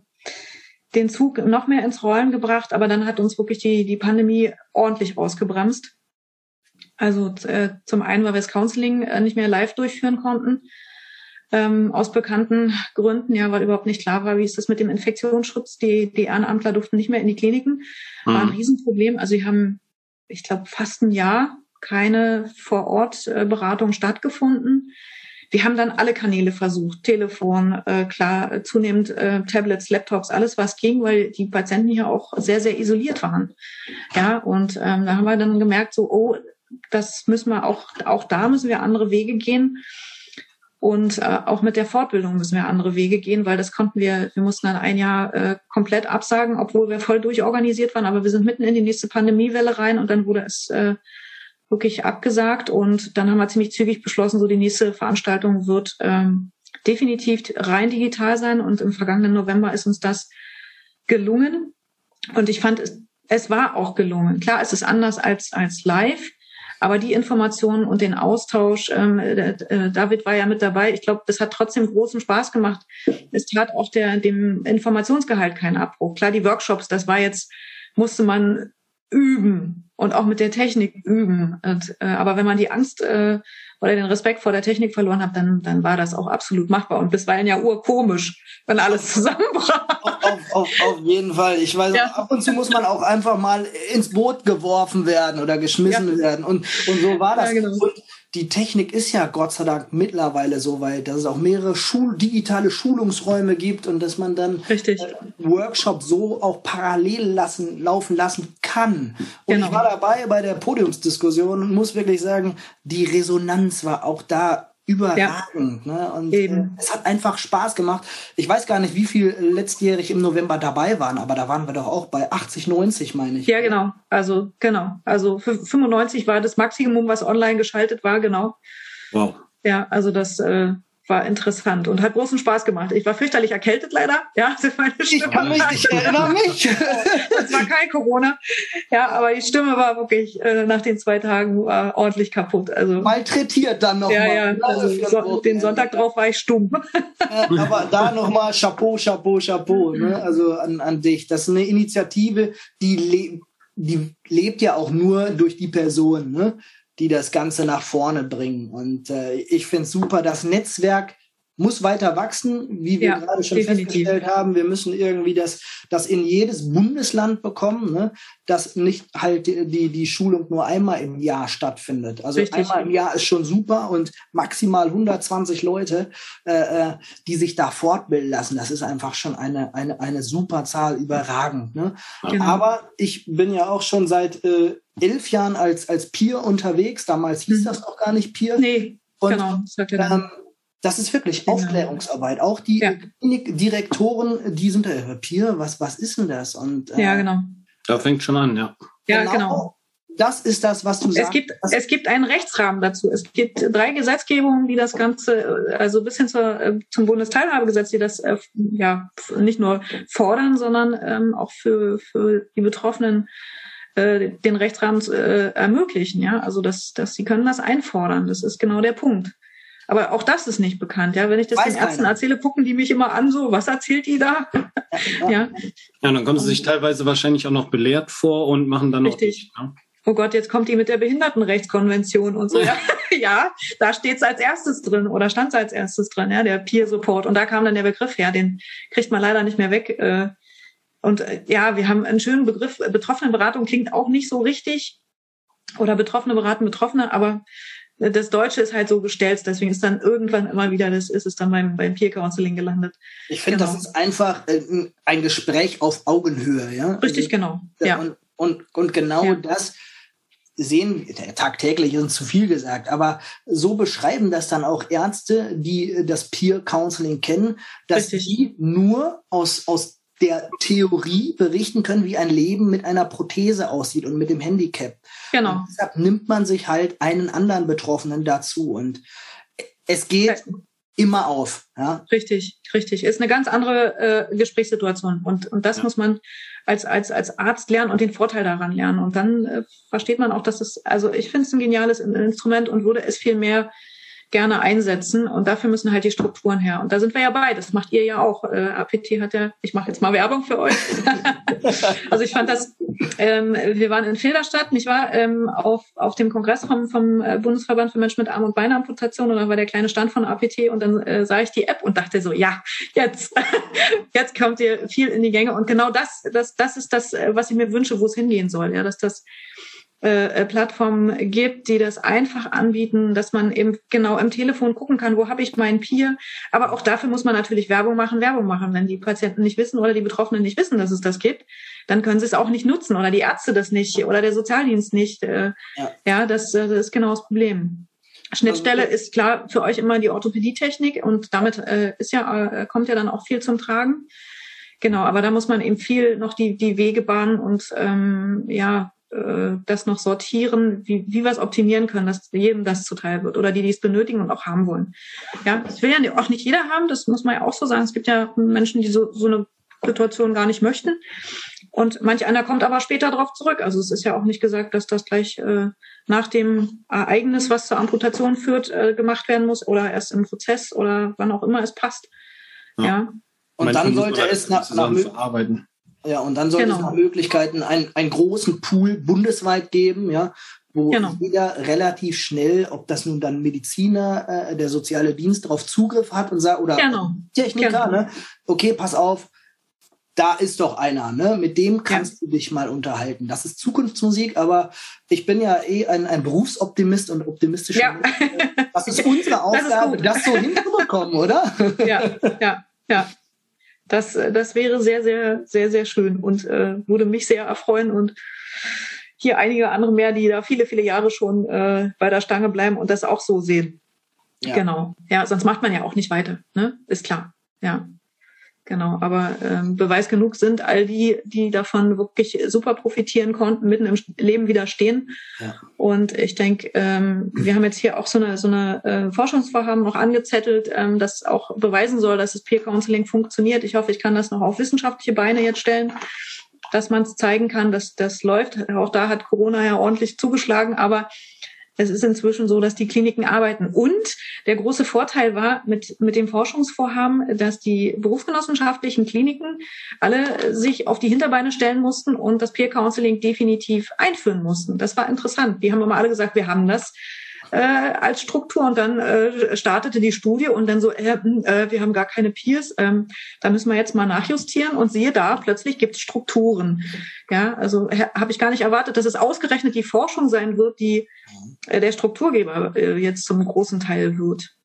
den Zug noch mehr ins Rollen gebracht, aber dann hat uns wirklich die, die Pandemie ordentlich ausgebremst. Also äh, zum einen, weil wir das Counseling äh, nicht mehr live durchführen konnten ähm, aus bekannten Gründen, ja, weil überhaupt nicht klar war, wie ist das mit dem Infektionsschutz. Die, die Ehrenamtler durften nicht mehr in die Kliniken. War ein mhm. Riesenproblem. Also sie haben, ich glaube, fast ein Jahr keine Vor-Ort-Beratung äh, stattgefunden. Wir haben dann alle Kanäle versucht, Telefon, äh, klar, zunehmend äh, Tablets, Laptops, alles was ging, weil die Patienten hier auch sehr, sehr isoliert waren. Ja, und ähm, da haben wir dann gemerkt, so, oh, das müssen wir auch, auch da müssen wir andere Wege gehen. Und äh, auch mit der Fortbildung müssen wir andere Wege gehen, weil das konnten wir, wir mussten dann ein Jahr äh, komplett absagen, obwohl wir voll durchorganisiert waren. Aber wir sind mitten in die nächste Pandemiewelle rein und dann wurde es äh, wirklich abgesagt. Und dann haben wir ziemlich zügig beschlossen, so die nächste Veranstaltung wird ähm, definitiv rein digital sein. Und im vergangenen November ist uns das gelungen. Und ich fand, es, es war auch gelungen. Klar, es ist anders als, als live. Aber die Informationen und den Austausch, ähm, äh, äh, David war ja mit dabei. Ich glaube, das hat trotzdem großen Spaß gemacht. Es tat auch der, dem Informationsgehalt keinen Abbruch. Klar, die Workshops, das war jetzt, musste man üben und auch mit der Technik üben. Und, äh, aber wenn man die Angst äh, oder den Respekt vor der Technik verloren hat, dann, dann war das auch absolut machbar und bisweilen ja urkomisch, wenn alles zusammenbrach. Auf, auf, auf jeden Fall. Ich weiß, ja. ab und zu muss man auch einfach mal ins Boot geworfen werden oder geschmissen ja. werden. Und, und so war das. Ja, genau. Und die Technik ist ja Gott sei Dank mittlerweile so weit, dass es auch mehrere Schul digitale Schulungsräume gibt und dass man dann äh, Workshops so auch parallel lassen, laufen lassen kann. Und genau. ich war dabei bei der Podiumsdiskussion und muss wirklich sagen, die Resonanz war auch da überragend. Ja. Ne? Und Eben. Äh, es hat einfach Spaß gemacht. Ich weiß gar nicht, wie viel letztjährig im November dabei waren, aber da waren wir doch auch bei 80, 90, meine ich. Ja, genau. Also genau. Also 95 war das Maximum, was online geschaltet war, genau. Wow. Ja, also das äh, war interessant und hat großen Spaß gemacht. Ich war fürchterlich erkältet leider. Ja, meine Stimme ich kann mich nicht erinnern mich. Es war kein Corona. Ja, aber die Stimme war wirklich äh, nach den zwei Tagen war ordentlich kaputt. Also malträtiert dann noch ja, mal. Ja, also so, den Sonntag drauf war ich stumm. Äh, aber da noch mal Chapeau, Chapeau, Chapeau. Ne? Also an, an dich. Das ist eine Initiative, die, le die lebt ja auch nur durch die Person. Ne? Die das Ganze nach vorne bringen. Und äh, ich finde es super, das Netzwerk muss weiter wachsen, wie wir ja, gerade schon definitiv. festgestellt haben. Wir müssen irgendwie das, das in jedes Bundesland bekommen, ne? dass nicht halt die, die Schulung nur einmal im Jahr stattfindet. Also Richtig. einmal im Jahr ist schon super und maximal 120 Leute, äh, äh, die sich da fortbilden lassen. Das ist einfach schon eine, eine, eine super Zahl, überragend. Ne? Genau. Aber ich bin ja auch schon seit äh, elf Jahren als, als Peer unterwegs. Damals hieß mhm. das noch gar nicht Peer. Nee, und, genau. Ähm, das ist wirklich genau. Aufklärungsarbeit. Auch die ja. Klinikdirektoren, die sind äh, Peer, was, was ist denn das? Und, äh, ja, genau. Da fängt schon an, ja. Ja, genau. genau. Das ist das, was du sagst. Es gibt, es gibt einen Rechtsrahmen dazu. Es gibt drei Gesetzgebungen, die das Ganze, also bis hin zur, äh, zum Bundesteilhabegesetz, die das äh, ja nicht nur fordern, sondern ähm, auch für, für die Betroffenen äh, den Rechtsrahmen äh, ermöglichen. Ja, also das, das, sie können das einfordern. Das ist genau der Punkt. Aber auch das ist nicht bekannt. Ja, wenn ich das Weiß den Ärzten keiner. erzähle, gucken die mich immer an, so, was erzählt die da? ja. ja, dann kommen sie sich teilweise wahrscheinlich auch noch belehrt vor und machen dann Richtig. noch. Richtig. Ne? Oh Gott, jetzt kommt die mit der Behindertenrechtskonvention und so. Ja, ja da steht's als erstes drin oder stand's als erstes drin, ja, der Peer Support. Und da kam dann der Begriff her, den kriegt man leider nicht mehr weg. Äh. Und äh, ja, wir haben einen schönen Begriff. Betroffenenberatung klingt auch nicht so richtig. Oder Betroffene beraten Betroffene, aber das Deutsche ist halt so gestellt, deswegen ist dann irgendwann immer wieder, das ist es dann beim, beim Peer Counseling gelandet. Ich finde, genau. das ist einfach äh, ein Gespräch auf Augenhöhe, ja. Richtig, also, genau. Äh, ja. Und, und, und genau ja. das sehen, tagtäglich ist zu viel gesagt, aber so beschreiben das dann auch Ärzte, die das Peer Counseling kennen, dass Richtig. die nur aus, aus der Theorie berichten können, wie ein Leben mit einer Prothese aussieht und mit dem Handicap. Genau. Und deshalb nimmt man sich halt einen anderen Betroffenen dazu und es geht ja. immer auf. Ja? Richtig, richtig. Ist eine ganz andere äh, Gesprächssituation und und das ja. muss man als als als Arzt lernen und den Vorteil daran lernen und dann äh, versteht man auch, dass es also ich finde es ein geniales Instrument und würde es viel mehr gerne einsetzen. Und dafür müssen halt die Strukturen her. Und da sind wir ja bei. Das macht ihr ja auch. Äh, APT hat ja, ich mache jetzt mal Werbung für euch. also ich fand das, ähm, wir waren in Filderstadt, nicht wahr, ähm, auf, auf dem Kongress vom, vom äh, Bundesverband für Menschen mit Arm- und Beinamputation. Und da war der kleine Stand von APT und dann äh, sah ich die App und dachte so, ja, jetzt, jetzt kommt ihr viel in die Gänge. Und genau das, das, das ist das, äh, was ich mir wünsche, wo es hingehen soll. Ja, dass das äh, äh, Plattformen gibt, die das einfach anbieten, dass man eben genau im Telefon gucken kann, wo habe ich meinen Peer. Aber auch dafür muss man natürlich Werbung machen, Werbung machen. Wenn die Patienten nicht wissen oder die Betroffenen nicht wissen, dass es das gibt, dann können sie es auch nicht nutzen oder die Ärzte das nicht oder der Sozialdienst nicht. Äh, ja. ja, das, äh, das ist genau das Problem. Schnittstelle also, ist klar für euch immer die Orthopädietechnik und damit äh, ist ja, äh, kommt ja dann auch viel zum Tragen. Genau, aber da muss man eben viel noch die, die Wege bahnen und ähm, ja, äh, das noch sortieren, wie, wie wir es optimieren können, dass jedem das zuteil wird oder die, die es benötigen und auch haben wollen. Ja, das will ja auch nicht jeder haben, das muss man ja auch so sagen. Es gibt ja Menschen, die so, so eine Situation gar nicht möchten. Und manch einer kommt aber später darauf zurück. Also es ist ja auch nicht gesagt, dass das gleich äh, nach dem Ereignis, was zur Amputation führt, äh, gemacht werden muss oder erst im Prozess oder wann auch immer es passt. Ja. ja. Und Manchmal dann sollte es nach, nach verarbeiten. Ja, und dann sollte genau. es nach Möglichkeiten einen, einen großen Pool bundesweit geben, ja, wo genau. jeder relativ schnell, ob das nun dann Mediziner, äh, der soziale Dienst darauf Zugriff hat und sagt, oder genau. Techniker, genau. ne? Okay, pass auf, da ist doch einer, ne? Mit dem kannst ja. du dich mal unterhalten. Das ist Zukunftsmusik, aber ich bin ja eh ein, ein Berufsoptimist und optimistischer. Ja. Das ist unsere Aufgabe, das, das so hinzubekommen, oder? Ja, ja, ja. Das, das wäre sehr, sehr, sehr, sehr schön und äh, würde mich sehr erfreuen und hier einige andere mehr, die da viele, viele Jahre schon äh, bei der Stange bleiben und das auch so sehen. Ja. Genau. Ja, sonst macht man ja auch nicht weiter, ne? Ist klar. Ja. Genau, aber ähm, Beweis genug sind all die, die davon wirklich super profitieren konnten, mitten im Leben widerstehen. Ja. Und ich denke, ähm, wir haben jetzt hier auch so eine, so eine äh, Forschungsvorhaben noch angezettelt, ähm, das auch beweisen soll, dass das Peer Counseling funktioniert. Ich hoffe, ich kann das noch auf wissenschaftliche Beine jetzt stellen, dass man es zeigen kann, dass das läuft. Auch da hat Corona ja ordentlich zugeschlagen, aber es ist inzwischen so, dass die Kliniken arbeiten. Und der große Vorteil war mit, mit dem Forschungsvorhaben, dass die berufsgenossenschaftlichen Kliniken alle sich auf die Hinterbeine stellen mussten und das Peer Counseling definitiv einführen mussten. Das war interessant. Die haben immer alle gesagt, wir haben das äh, als Struktur und dann äh, startete die Studie und dann so, äh, hm, äh, wir haben gar keine Peers, ähm, da müssen wir jetzt mal nachjustieren und siehe da, plötzlich gibt es Strukturen. Ja, also habe ich gar nicht erwartet, dass es ausgerechnet die Forschung sein wird, die äh, der Strukturgeber äh, jetzt zum großen Teil wird.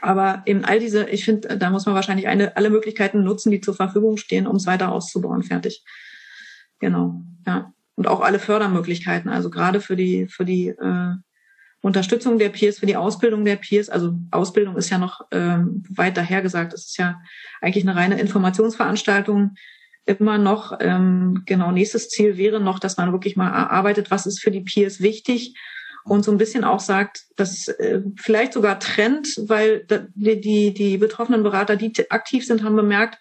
Aber eben all diese, ich finde, da muss man wahrscheinlich eine, alle Möglichkeiten nutzen, die zur Verfügung stehen, um es weiter auszubauen. Fertig. Genau, ja. Und auch alle Fördermöglichkeiten, also gerade für die, für die äh, Unterstützung der Peers, für die Ausbildung der Peers. Also Ausbildung ist ja noch ähm, weit daher gesagt. Es ist ja eigentlich eine reine Informationsveranstaltung immer noch. Ähm, genau, nächstes Ziel wäre noch, dass man wirklich mal erarbeitet, was ist für die Peers wichtig und so ein bisschen auch sagt, dass äh, vielleicht sogar trennt, weil die, die, die betroffenen Berater, die aktiv sind, haben bemerkt,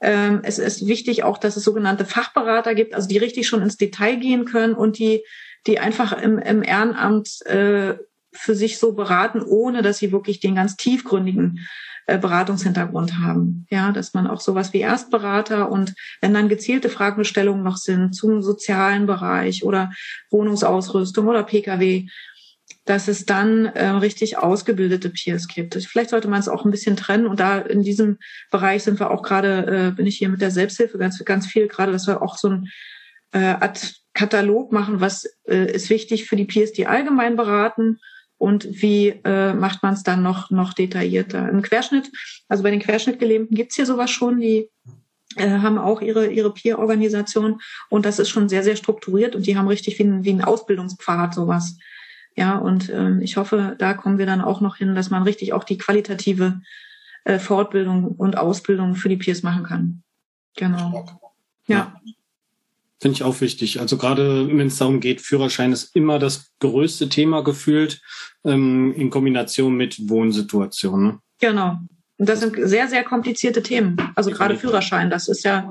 ähm, es ist wichtig auch, dass es sogenannte Fachberater gibt, also die richtig schon ins Detail gehen können und die die einfach im, im Ehrenamt äh, für sich so beraten, ohne dass sie wirklich den ganz tiefgründigen äh, Beratungshintergrund haben. Ja, dass man auch sowas wie Erstberater und wenn dann gezielte Fragestellungen noch sind zum sozialen Bereich oder Wohnungsausrüstung oder Pkw, dass es dann äh, richtig ausgebildete Peers gibt. Vielleicht sollte man es auch ein bisschen trennen und da in diesem Bereich sind wir auch gerade, äh, bin ich hier mit der Selbsthilfe ganz, ganz viel gerade, dass wir auch so ein äh, Katalog machen, was äh, ist wichtig für die Peers, die allgemein beraten und wie äh, macht man es dann noch, noch detaillierter. Im Querschnitt, also bei den Querschnittgelähmten gibt's hier sowas schon, die äh, haben auch ihre, ihre Peer-Organisation und das ist schon sehr, sehr strukturiert und die haben richtig wie ein, wie ein Ausbildungspfad sowas. Ja, und ähm, ich hoffe, da kommen wir dann auch noch hin, dass man richtig auch die qualitative äh, Fortbildung und Ausbildung für die Peers machen kann. Genau. Ja. Finde ich auch wichtig. Also gerade wenn es darum geht, Führerschein ist immer das größte Thema gefühlt ähm, in Kombination mit Wohnsituationen. Ne? Genau. Und das sind sehr, sehr komplizierte Themen. Also gerade Führerschein, das ist ja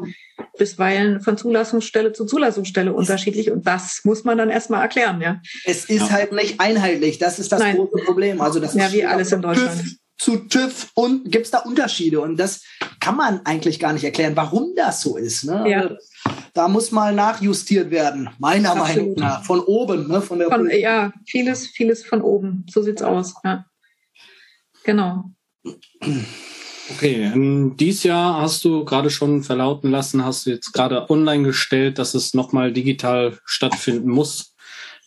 bisweilen von Zulassungsstelle zu Zulassungsstelle unterschiedlich und das muss man dann erstmal erklären, ja. Es ist ja. halt nicht einheitlich, das ist das Nein. große Problem. Also das ja, wie alles in Deutschland. TÜV zu TÜV und gibt es da Unterschiede und das kann man eigentlich gar nicht erklären, warum das so ist. Ne? Ja. Da muss mal nachjustiert werden, meiner Absolut. Meinung nach, von oben, ne, von der von, Ja, vieles, vieles von oben. So sieht's aus. Ja. Genau. Okay, ähm, dies Jahr hast du gerade schon verlauten lassen, hast du jetzt gerade online gestellt, dass es nochmal digital stattfinden muss,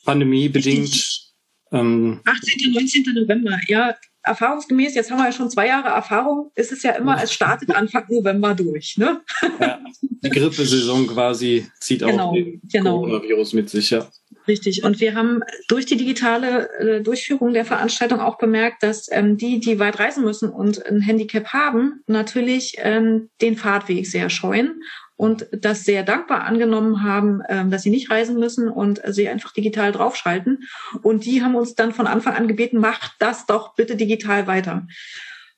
pandemiebedingt. Ähm, 18. 19. November, ja, erfahrungsgemäß, jetzt haben wir ja schon zwei Jahre Erfahrung, ist es ja immer, es startet Anfang November durch. Ne? Ja, die Grippesaison quasi zieht genau, auch den genau. Coronavirus mit sich, ja. Richtig. Und wir haben durch die digitale äh, Durchführung der Veranstaltung auch bemerkt, dass ähm, die, die weit reisen müssen und ein Handicap haben, natürlich ähm, den Fahrtweg sehr scheuen und das sehr dankbar angenommen haben, ähm, dass sie nicht reisen müssen und sie einfach digital draufschalten. Und die haben uns dann von Anfang an gebeten, macht das doch bitte digital weiter.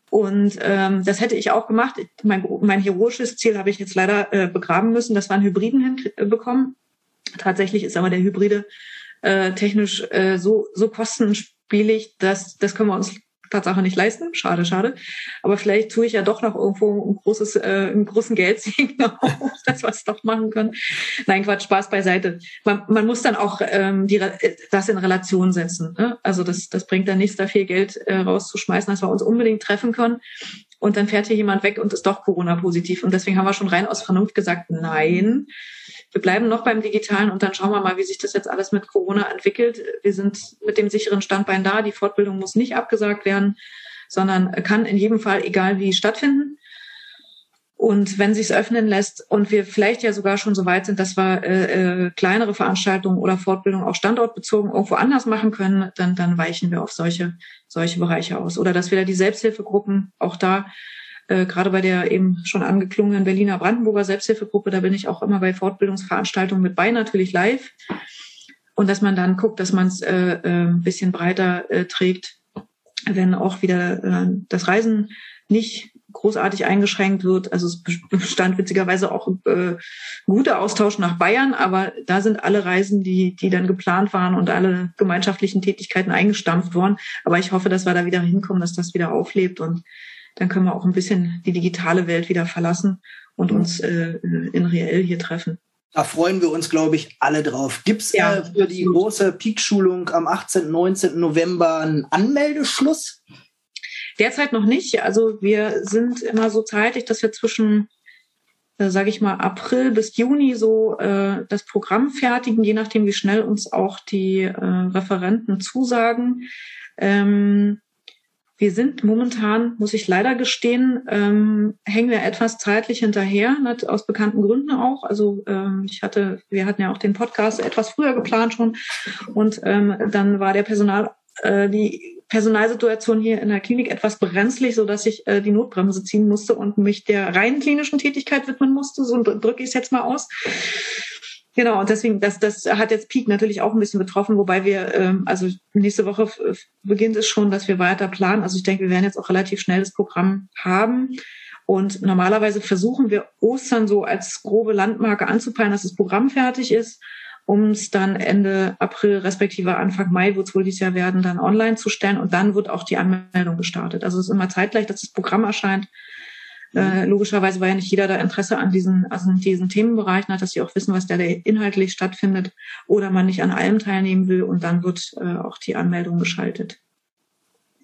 Und ähm, das hätte ich auch gemacht. Mein, mein heroisches Ziel habe ich jetzt leider äh, begraben müssen. Das war ein Hybriden hinbekommen. Tatsächlich ist aber der Hybride äh, technisch äh, so, so kostenspielig, dass das können wir uns Tatsache nicht leisten. Schade, schade. Aber vielleicht tue ich ja doch noch irgendwo ein großes, äh, einen großen Geldsegen auf, dass wir es doch machen können. Nein, Quatsch, Spaß beiseite. Man, man muss dann auch ähm, die, das in Relation setzen. Ne? Also das, das bringt dann nichts, da viel Geld äh, rauszuschmeißen, dass wir uns unbedingt treffen können. Und dann fährt hier jemand weg und ist doch Corona-positiv. Und deswegen haben wir schon rein aus Vernunft gesagt, nein, wir bleiben noch beim Digitalen und dann schauen wir mal, wie sich das jetzt alles mit Corona entwickelt. Wir sind mit dem sicheren Standbein da. Die Fortbildung muss nicht abgesagt werden, sondern kann in jedem Fall, egal wie, stattfinden. Und wenn sich's öffnen lässt und wir vielleicht ja sogar schon so weit sind, dass wir äh, äh, kleinere Veranstaltungen oder Fortbildungen auch standortbezogen irgendwo anders machen können, dann, dann weichen wir auf solche, solche Bereiche aus. Oder dass wir da die Selbsthilfegruppen auch da äh, gerade bei der eben schon angeklungenen Berliner Brandenburger Selbsthilfegruppe, da bin ich auch immer bei Fortbildungsveranstaltungen mit bei, natürlich live. Und dass man dann guckt, dass man es äh, äh, ein bisschen breiter äh, trägt, wenn auch wieder äh, das Reisen nicht großartig eingeschränkt wird. Also es bestand witzigerweise auch äh, guter Austausch nach Bayern, aber da sind alle Reisen, die, die dann geplant waren und alle gemeinschaftlichen Tätigkeiten eingestampft worden. Aber ich hoffe, dass wir da wieder hinkommen, dass das wieder auflebt und dann können wir auch ein bisschen die digitale Welt wieder verlassen und uns äh, in reell hier treffen. Da freuen wir uns, glaube ich, alle drauf. Gibt es ja, äh, für die große Peak-Schulung am 18. 19. November einen Anmeldeschluss? Derzeit noch nicht. Also wir sind immer so zeitig, dass wir zwischen, äh, sage ich mal, April bis Juni so äh, das Programm fertigen, je nachdem, wie schnell uns auch die äh, Referenten zusagen. Ähm, wir sind momentan, muss ich leider gestehen, ähm, hängen wir etwas zeitlich hinterher, ne, aus bekannten Gründen auch. Also ähm, ich hatte, wir hatten ja auch den Podcast etwas früher geplant schon und ähm, dann war der Personal, äh, die Personalsituation hier in der Klinik etwas brenzlig, so dass ich äh, die Notbremse ziehen musste und mich der rein klinischen Tätigkeit widmen musste. So drücke ich es jetzt mal aus. Genau, und deswegen, das, das hat jetzt Peak natürlich auch ein bisschen betroffen, wobei wir, ähm, also nächste Woche beginnt es schon, dass wir weiter planen. Also ich denke, wir werden jetzt auch relativ schnell das Programm haben. Und normalerweise versuchen wir Ostern so als grobe Landmarke anzupeilen, dass das Programm fertig ist, um es dann Ende April respektive Anfang Mai, wird es wohl dieses Jahr werden, dann online zu stellen. Und dann wird auch die Anmeldung gestartet. Also es ist immer zeitgleich, dass das Programm erscheint äh, logischerweise, weil ja nicht jeder da Interesse an diesen, also an diesen Themenbereichen hat, dass sie auch wissen, was da inhaltlich stattfindet oder man nicht an allem teilnehmen will und dann wird äh, auch die Anmeldung geschaltet.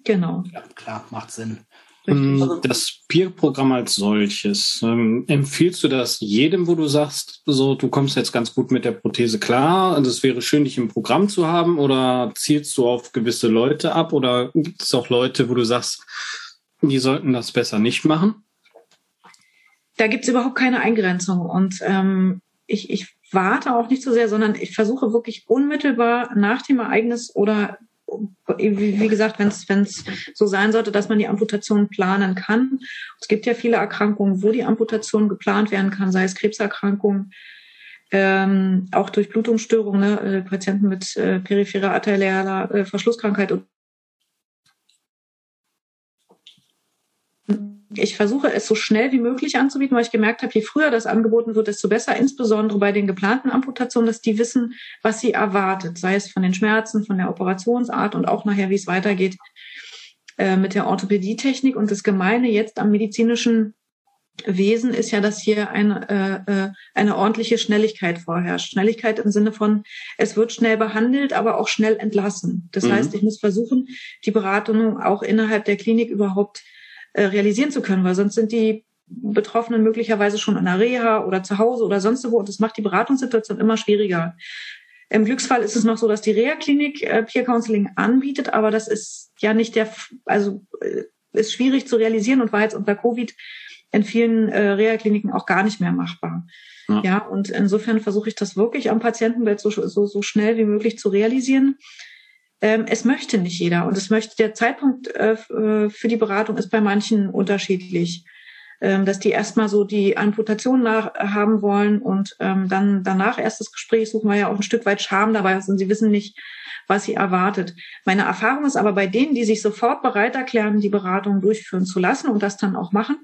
Genau. Ja, klar, macht Sinn. Ähm, das Peer-Programm als solches, ähm, empfiehlst du das jedem, wo du sagst, so du kommst jetzt ganz gut mit der Prothese klar, und es wäre schön, dich im Programm zu haben, oder zielst du auf gewisse Leute ab, oder gibt es auch Leute, wo du sagst, die sollten das besser nicht machen? Da gibt's überhaupt keine Eingrenzung. Und ähm, ich, ich warte auch nicht so sehr, sondern ich versuche wirklich unmittelbar nach dem Ereignis oder wie, gesagt, wenn es so sein sollte, dass man die Amputation planen kann. Es gibt ja viele Erkrankungen, wo die Amputation geplant werden kann, sei es Krebserkrankungen, ähm, auch durch Blutungsstörungen, ne, äh, Patienten mit äh, peripherer arterieller äh, Verschlusskrankheit ich versuche es so schnell wie möglich anzubieten, weil ich gemerkt habe, je früher das angeboten wird, desto besser, insbesondere bei den geplanten Amputationen, dass die wissen, was sie erwartet, sei es von den Schmerzen, von der Operationsart und auch nachher, wie es weitergeht äh, mit der Orthopädietechnik. Und das Gemeine jetzt am medizinischen Wesen ist ja, dass hier eine, äh, äh, eine ordentliche Schnelligkeit vorherrscht. Schnelligkeit im Sinne von, es wird schnell behandelt, aber auch schnell entlassen. Das mhm. heißt, ich muss versuchen, die Beratung auch innerhalb der Klinik überhaupt äh, realisieren zu können, weil sonst sind die Betroffenen möglicherweise schon in der Reha oder zu Hause oder sonst wo und das macht die Beratungssituation immer schwieriger. Im Glücksfall ist es noch so, dass die Reha-Klinik äh, Peer Counseling anbietet, aber das ist ja nicht der, also äh, ist schwierig zu realisieren und war jetzt unter Covid in vielen äh, Reha-Kliniken auch gar nicht mehr machbar. Ja. ja, und insofern versuche ich das wirklich am Patientenbett so, so, so schnell wie möglich zu realisieren. Ähm, es möchte nicht jeder und es möchte der Zeitpunkt äh, äh, für die Beratung ist bei manchen unterschiedlich. Ähm, dass die erstmal so die Amputation nach haben wollen und ähm, dann danach erst das Gespräch suchen, weil ja auch ein Stück weit Scham dabei ist und sie wissen nicht, was sie erwartet. Meine Erfahrung ist aber bei denen, die sich sofort bereit erklären, die Beratung durchführen zu lassen und das dann auch machen,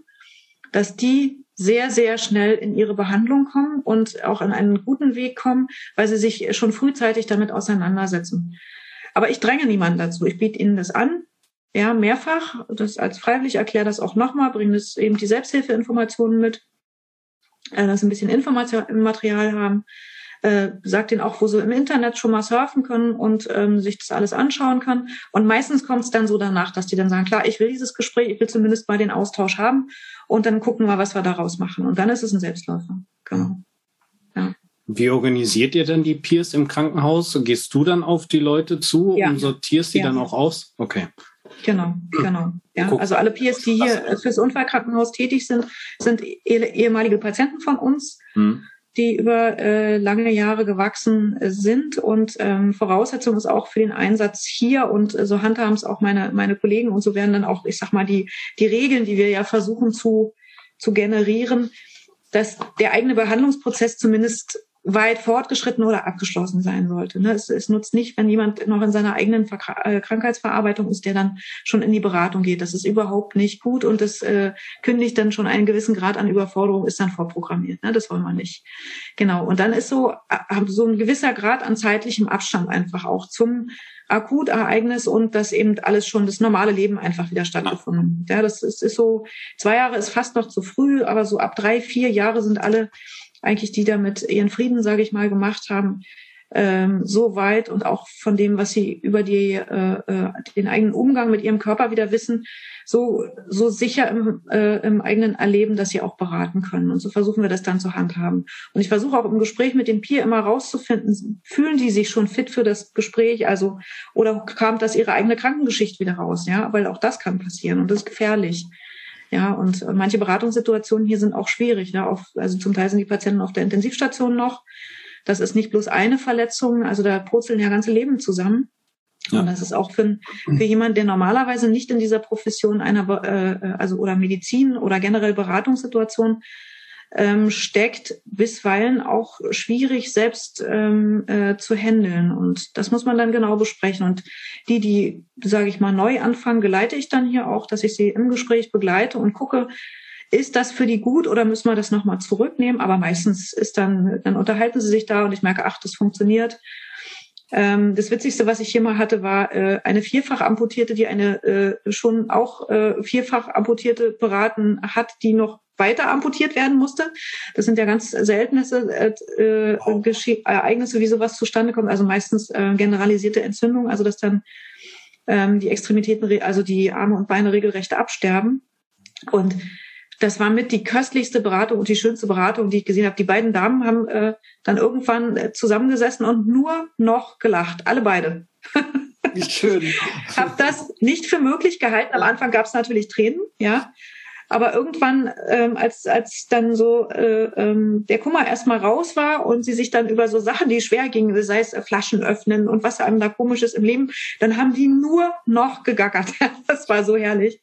dass die sehr, sehr schnell in ihre Behandlung kommen und auch in einen guten Weg kommen, weil sie sich schon frühzeitig damit auseinandersetzen. Aber ich dränge niemanden dazu. Ich biete ihnen das an, ja, mehrfach, das als freiwillig, erkläre das auch nochmal, bringe das eben die Selbsthilfeinformationen mit, äh, dass sie ein bisschen Informationsmaterial haben, äh, sagt ihnen auch, wo sie im Internet schon mal surfen können und ähm, sich das alles anschauen können. Und meistens kommt es dann so danach, dass die dann sagen, klar, ich will dieses Gespräch, ich will zumindest mal den Austausch haben und dann gucken wir, was wir daraus machen. Und dann ist es ein Selbstläufer. Genau. Wie organisiert ihr denn die Peers im Krankenhaus? Gehst du dann auf die Leute zu ja. und sortierst die ja. dann auch aus? Okay. Genau, genau. Ja, also alle Peers, die hier fürs Unfallkrankenhaus tätig sind, sind ehemalige Patienten von uns. Hm die über äh, lange Jahre gewachsen sind. Und ähm, Voraussetzung ist auch für den Einsatz hier und äh, so handhaben es auch meine, meine Kollegen und so werden dann auch, ich sag mal, die, die Regeln, die wir ja versuchen zu, zu generieren, dass der eigene Behandlungsprozess zumindest weit fortgeschritten oder abgeschlossen sein sollte. Ne? Es, es nutzt nicht, wenn jemand noch in seiner eigenen Verkra äh, Krankheitsverarbeitung ist, der dann schon in die Beratung geht. Das ist überhaupt nicht gut und das äh, kündigt dann schon einen gewissen Grad an Überforderung, ist dann vorprogrammiert. Ne? Das wollen wir nicht. Genau. Und dann ist so, äh, so ein gewisser Grad an zeitlichem Abstand einfach auch zum Akutereignis und dass eben alles schon das normale Leben einfach wieder stattgefunden. Ja, das ist, ist so, zwei Jahre ist fast noch zu früh, aber so ab drei, vier Jahre sind alle eigentlich die damit ihren Frieden, sage ich mal, gemacht haben, ähm, so weit und auch von dem, was sie über die, äh, äh, den eigenen Umgang mit ihrem Körper wieder wissen, so, so sicher im, äh, im eigenen Erleben, dass sie auch beraten können. Und so versuchen wir das dann zu handhaben. Und ich versuche auch im Gespräch mit dem Peer immer rauszufinden, fühlen die sich schon fit für das Gespräch, also, oder kam das ihre eigene Krankengeschichte wieder raus, ja, weil auch das kann passieren und das ist gefährlich. Ja, und manche Beratungssituationen hier sind auch schwierig. Ne? Auf, also zum Teil sind die Patienten auf der Intensivstation noch. Das ist nicht bloß eine Verletzung, also da purzeln ja ganze Leben zusammen. Ja. Und das ist auch für, für jemand, der normalerweise nicht in dieser Profession einer, äh, also oder Medizin oder generell Beratungssituation ähm, steckt, bisweilen auch schwierig selbst ähm, äh, zu handeln. Und das muss man dann genau besprechen. Und die, die, sage ich mal, neu anfangen, geleite ich dann hier auch, dass ich sie im Gespräch begleite und gucke, ist das für die gut oder müssen wir das nochmal zurücknehmen? Aber meistens ist dann, dann unterhalten sie sich da und ich merke, ach, das funktioniert. Ähm, das Witzigste, was ich hier mal hatte, war äh, eine vierfach amputierte, die eine äh, schon auch äh, vierfach amputierte beraten hat, die noch weiter amputiert werden musste. Das sind ja ganz seltene äh, äh, Ereignisse, wie sowas zustande kommt. Also meistens äh, generalisierte Entzündung, also dass dann ähm, die Extremitäten, also die Arme und Beine regelrecht absterben. Und das war mit die köstlichste Beratung und die schönste Beratung, die ich gesehen habe. Die beiden Damen haben äh, dann irgendwann äh, zusammengesessen und nur noch gelacht. Alle beide. Wie schön. Hab das nicht für möglich gehalten. Am Anfang gab es natürlich Tränen, ja. Aber irgendwann, ähm, als, als dann so äh, ähm, der Kummer erstmal raus war und sie sich dann über so Sachen, die schwer gingen, sei es äh, Flaschen öffnen und was einem da komisch ist im Leben, dann haben die nur noch gegackert. das war so herrlich.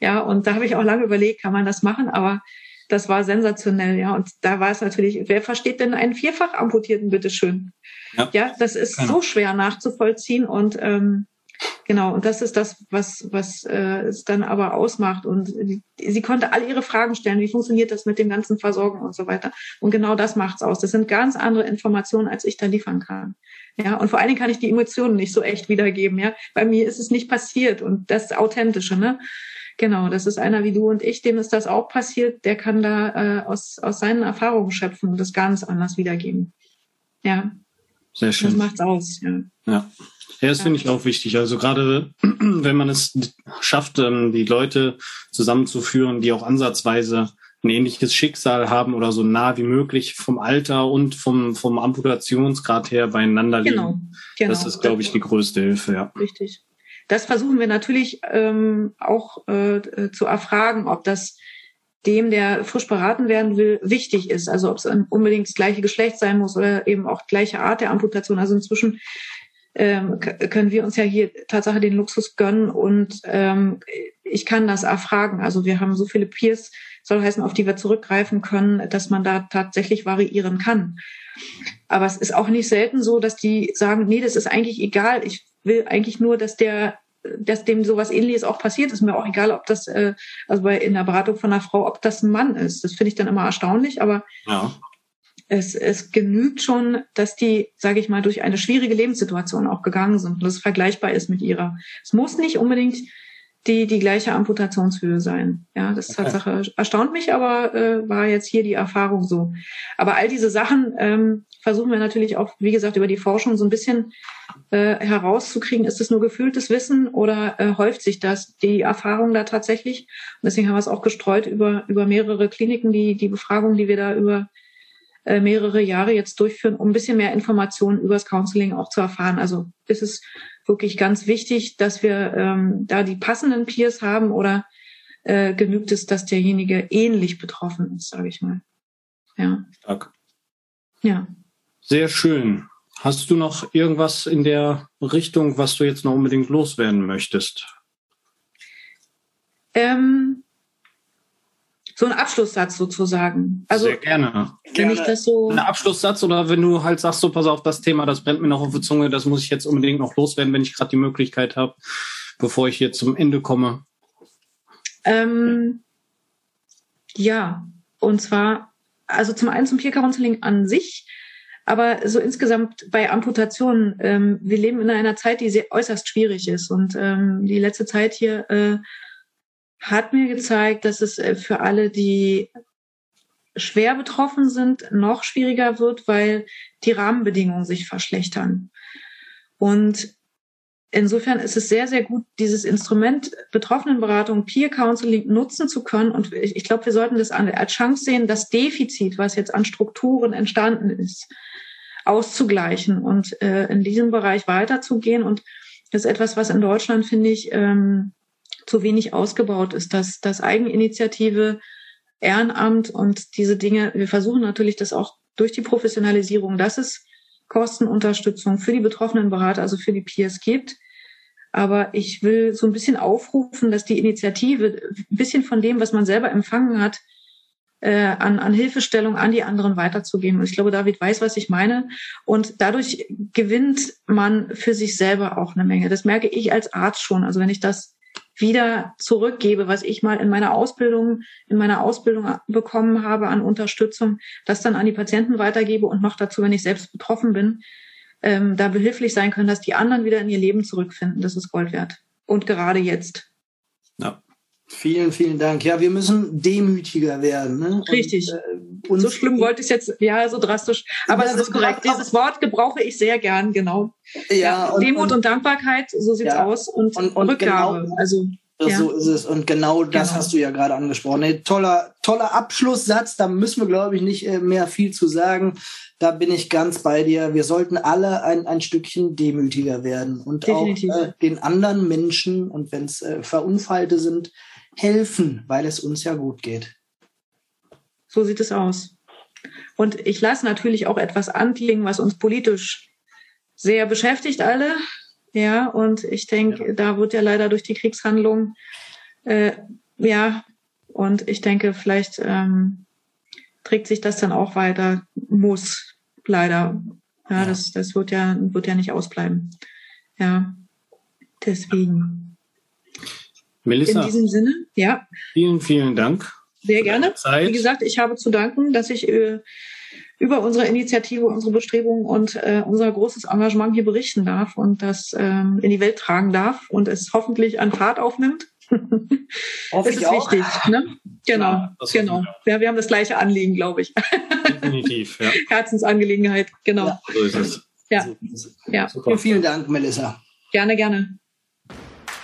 Ja, und da habe ich auch lange überlegt, kann man das machen, aber das war sensationell, ja. Und da war es natürlich, wer versteht denn einen vierfach amputierten, bitteschön? Ja, ja das ist genau. so schwer nachzuvollziehen und ähm, Genau, und das ist das, was, was äh, es dann aber ausmacht. Und die, sie konnte all ihre Fragen stellen, wie funktioniert das mit dem ganzen Versorgen und so weiter. Und genau das macht's aus. Das sind ganz andere Informationen, als ich da liefern kann. Ja, und vor allen Dingen kann ich die Emotionen nicht so echt wiedergeben. Ja, bei mir ist es nicht passiert und das Authentische, ne? Genau, das ist einer wie du und ich, dem ist das auch passiert. Der kann da äh, aus, aus seinen Erfahrungen schöpfen und das ganz anders wiedergeben. Ja. Sehr schön. Das macht's aus, ja. Ja. Ja, das finde ich auch wichtig. Also gerade wenn man es schafft, ähm, die Leute zusammenzuführen, die auch ansatzweise ein ähnliches Schicksal haben oder so nah wie möglich vom Alter und vom, vom Amputationsgrad her beieinander liegen. Genau, genau. Das ist, glaube ich, die größte Hilfe, ja. Richtig. Das versuchen wir natürlich ähm, auch äh, zu erfragen, ob das dem, der frisch beraten werden will, wichtig ist. Also ob es unbedingt das gleiche Geschlecht sein muss oder eben auch gleiche Art der Amputation. Also inzwischen ähm, können wir uns ja hier Tatsache den Luxus gönnen und ähm, ich kann das erfragen. Also wir haben so viele Peers, soll heißen, auf die wir zurückgreifen können, dass man da tatsächlich variieren kann. Aber es ist auch nicht selten so, dass die sagen, nee, das ist eigentlich egal. Ich will eigentlich nur, dass der dass dem sowas ähnliches auch passiert, ist mir auch egal, ob das, äh, also bei in der Beratung von einer Frau, ob das ein Mann ist. Das finde ich dann immer erstaunlich, aber ja es, es genügt schon, dass die, sage ich mal, durch eine schwierige Lebenssituation auch gegangen sind und das vergleichbar ist mit ihrer. Es muss nicht unbedingt die die gleiche Amputationshöhe sein. Ja, das okay. Tatsache erstaunt mich, aber äh, war jetzt hier die Erfahrung so. Aber all diese Sachen ähm, versuchen wir natürlich auch, wie gesagt, über die Forschung so ein bisschen äh, herauszukriegen. Ist es nur gefühltes Wissen oder äh, häuft sich das die Erfahrung da tatsächlich? Und deswegen haben wir es auch gestreut über über mehrere Kliniken, die die Befragung, die wir da über äh, mehrere Jahre jetzt durchführen, um ein bisschen mehr Informationen über das Counseling auch zu erfahren. Also ist es wirklich ganz wichtig, dass wir ähm, da die passenden Peers haben oder äh, genügt es, dass derjenige ähnlich betroffen ist, sage ich mal. Ja. Stark. Ja. Sehr schön. Hast du noch irgendwas in der Richtung, was du jetzt noch unbedingt loswerden möchtest? Ähm, so ein Abschlusssatz sozusagen. Also, Sehr gerne. Wenn ich das so. Ein Abschlusssatz oder wenn du halt sagst, so pass auf, das Thema, das brennt mir noch auf die Zunge, das muss ich jetzt unbedingt noch loswerden, wenn ich gerade die Möglichkeit habe, bevor ich hier zum Ende komme. Ähm, ja, und zwar, also zum einen zum Peer Counseling an sich, aber so insgesamt bei Amputationen, ähm, wir leben in einer Zeit, die sehr äußerst schwierig ist. Und ähm, die letzte Zeit hier äh, hat mir gezeigt, dass es äh, für alle, die schwer betroffen sind, noch schwieriger wird, weil die Rahmenbedingungen sich verschlechtern. Und insofern ist es sehr, sehr gut, dieses Instrument Betroffenenberatung, Peer Counseling nutzen zu können. Und ich, glaube, wir sollten das als Chance sehen, das Defizit, was jetzt an Strukturen entstanden ist, auszugleichen und äh, in diesem Bereich weiterzugehen. Und das ist etwas, was in Deutschland, finde ich, ähm, zu wenig ausgebaut ist, dass, dass Eigeninitiative, Ehrenamt und diese Dinge, wir versuchen natürlich das auch durch die Professionalisierung, dass es Kostenunterstützung für die betroffenen Berater, also für die Peers gibt. Aber ich will so ein bisschen aufrufen, dass die Initiative ein bisschen von dem, was man selber empfangen hat, äh, an, an Hilfestellung an die anderen weiterzugeben. Und ich glaube, David weiß, was ich meine. Und dadurch gewinnt man für sich selber auch eine Menge. Das merke ich als Arzt schon. Also wenn ich das wieder zurückgebe, was ich mal in meiner Ausbildung, in meiner Ausbildung bekommen habe an Unterstützung, das dann an die Patienten weitergebe und noch dazu, wenn ich selbst betroffen bin, ähm, da behilflich sein können, dass die anderen wieder in ihr Leben zurückfinden. Das ist Gold wert. Und gerade jetzt. Ja. Vielen, vielen Dank. Ja, wir müssen demütiger werden. Ne? Richtig. Und, äh, so schlimm wollte ich es jetzt, ja, so drastisch. Aber das ist korrekt. Dieses Wort gebrauche ich sehr gern, genau. Ja, ja und, Demut und, und, Dankbarkeit, so sieht's ja, aus. Und, und, und Rückgabe. Genau, also ja. So ist es. Und genau das genau. hast du ja gerade angesprochen. Hey, toller, toller Abschlusssatz. Da müssen wir, glaube ich, nicht äh, mehr viel zu sagen. Da bin ich ganz bei dir. Wir sollten alle ein, ein Stückchen demütiger werden und Definitiv. auch äh, den anderen Menschen und wenn es äh, Verunfallte sind, helfen, weil es uns ja gut geht. So sieht es aus. Und ich lasse natürlich auch etwas anklingen, was uns politisch sehr beschäftigt alle. Ja, und ich denke, ja. da wird ja leider durch die Kriegshandlung, äh, ja, und ich denke, vielleicht ähm, trägt sich das dann auch weiter, muss leider. Ja, ja, Das, das wird ja, wird ja nicht ausbleiben. Ja, deswegen. Melissa. In diesem Sinne, ja. Vielen, vielen Dank. Sehr gerne. Wie gesagt, ich habe zu danken, dass ich äh, über unsere Initiative, unsere Bestrebungen und äh, unser großes Engagement hier berichten darf und das ähm, in die Welt tragen darf und es hoffentlich an Fahrt aufnimmt. das ist wichtig. Ne? Genau, ja, genau. Ja, wir haben das gleiche Anliegen, glaube ich. Definitiv, ja. Herzensangelegenheit, genau. Ja. So ist es. Ja. ja. Super. Vielen Dank, Melissa. Gerne, gerne.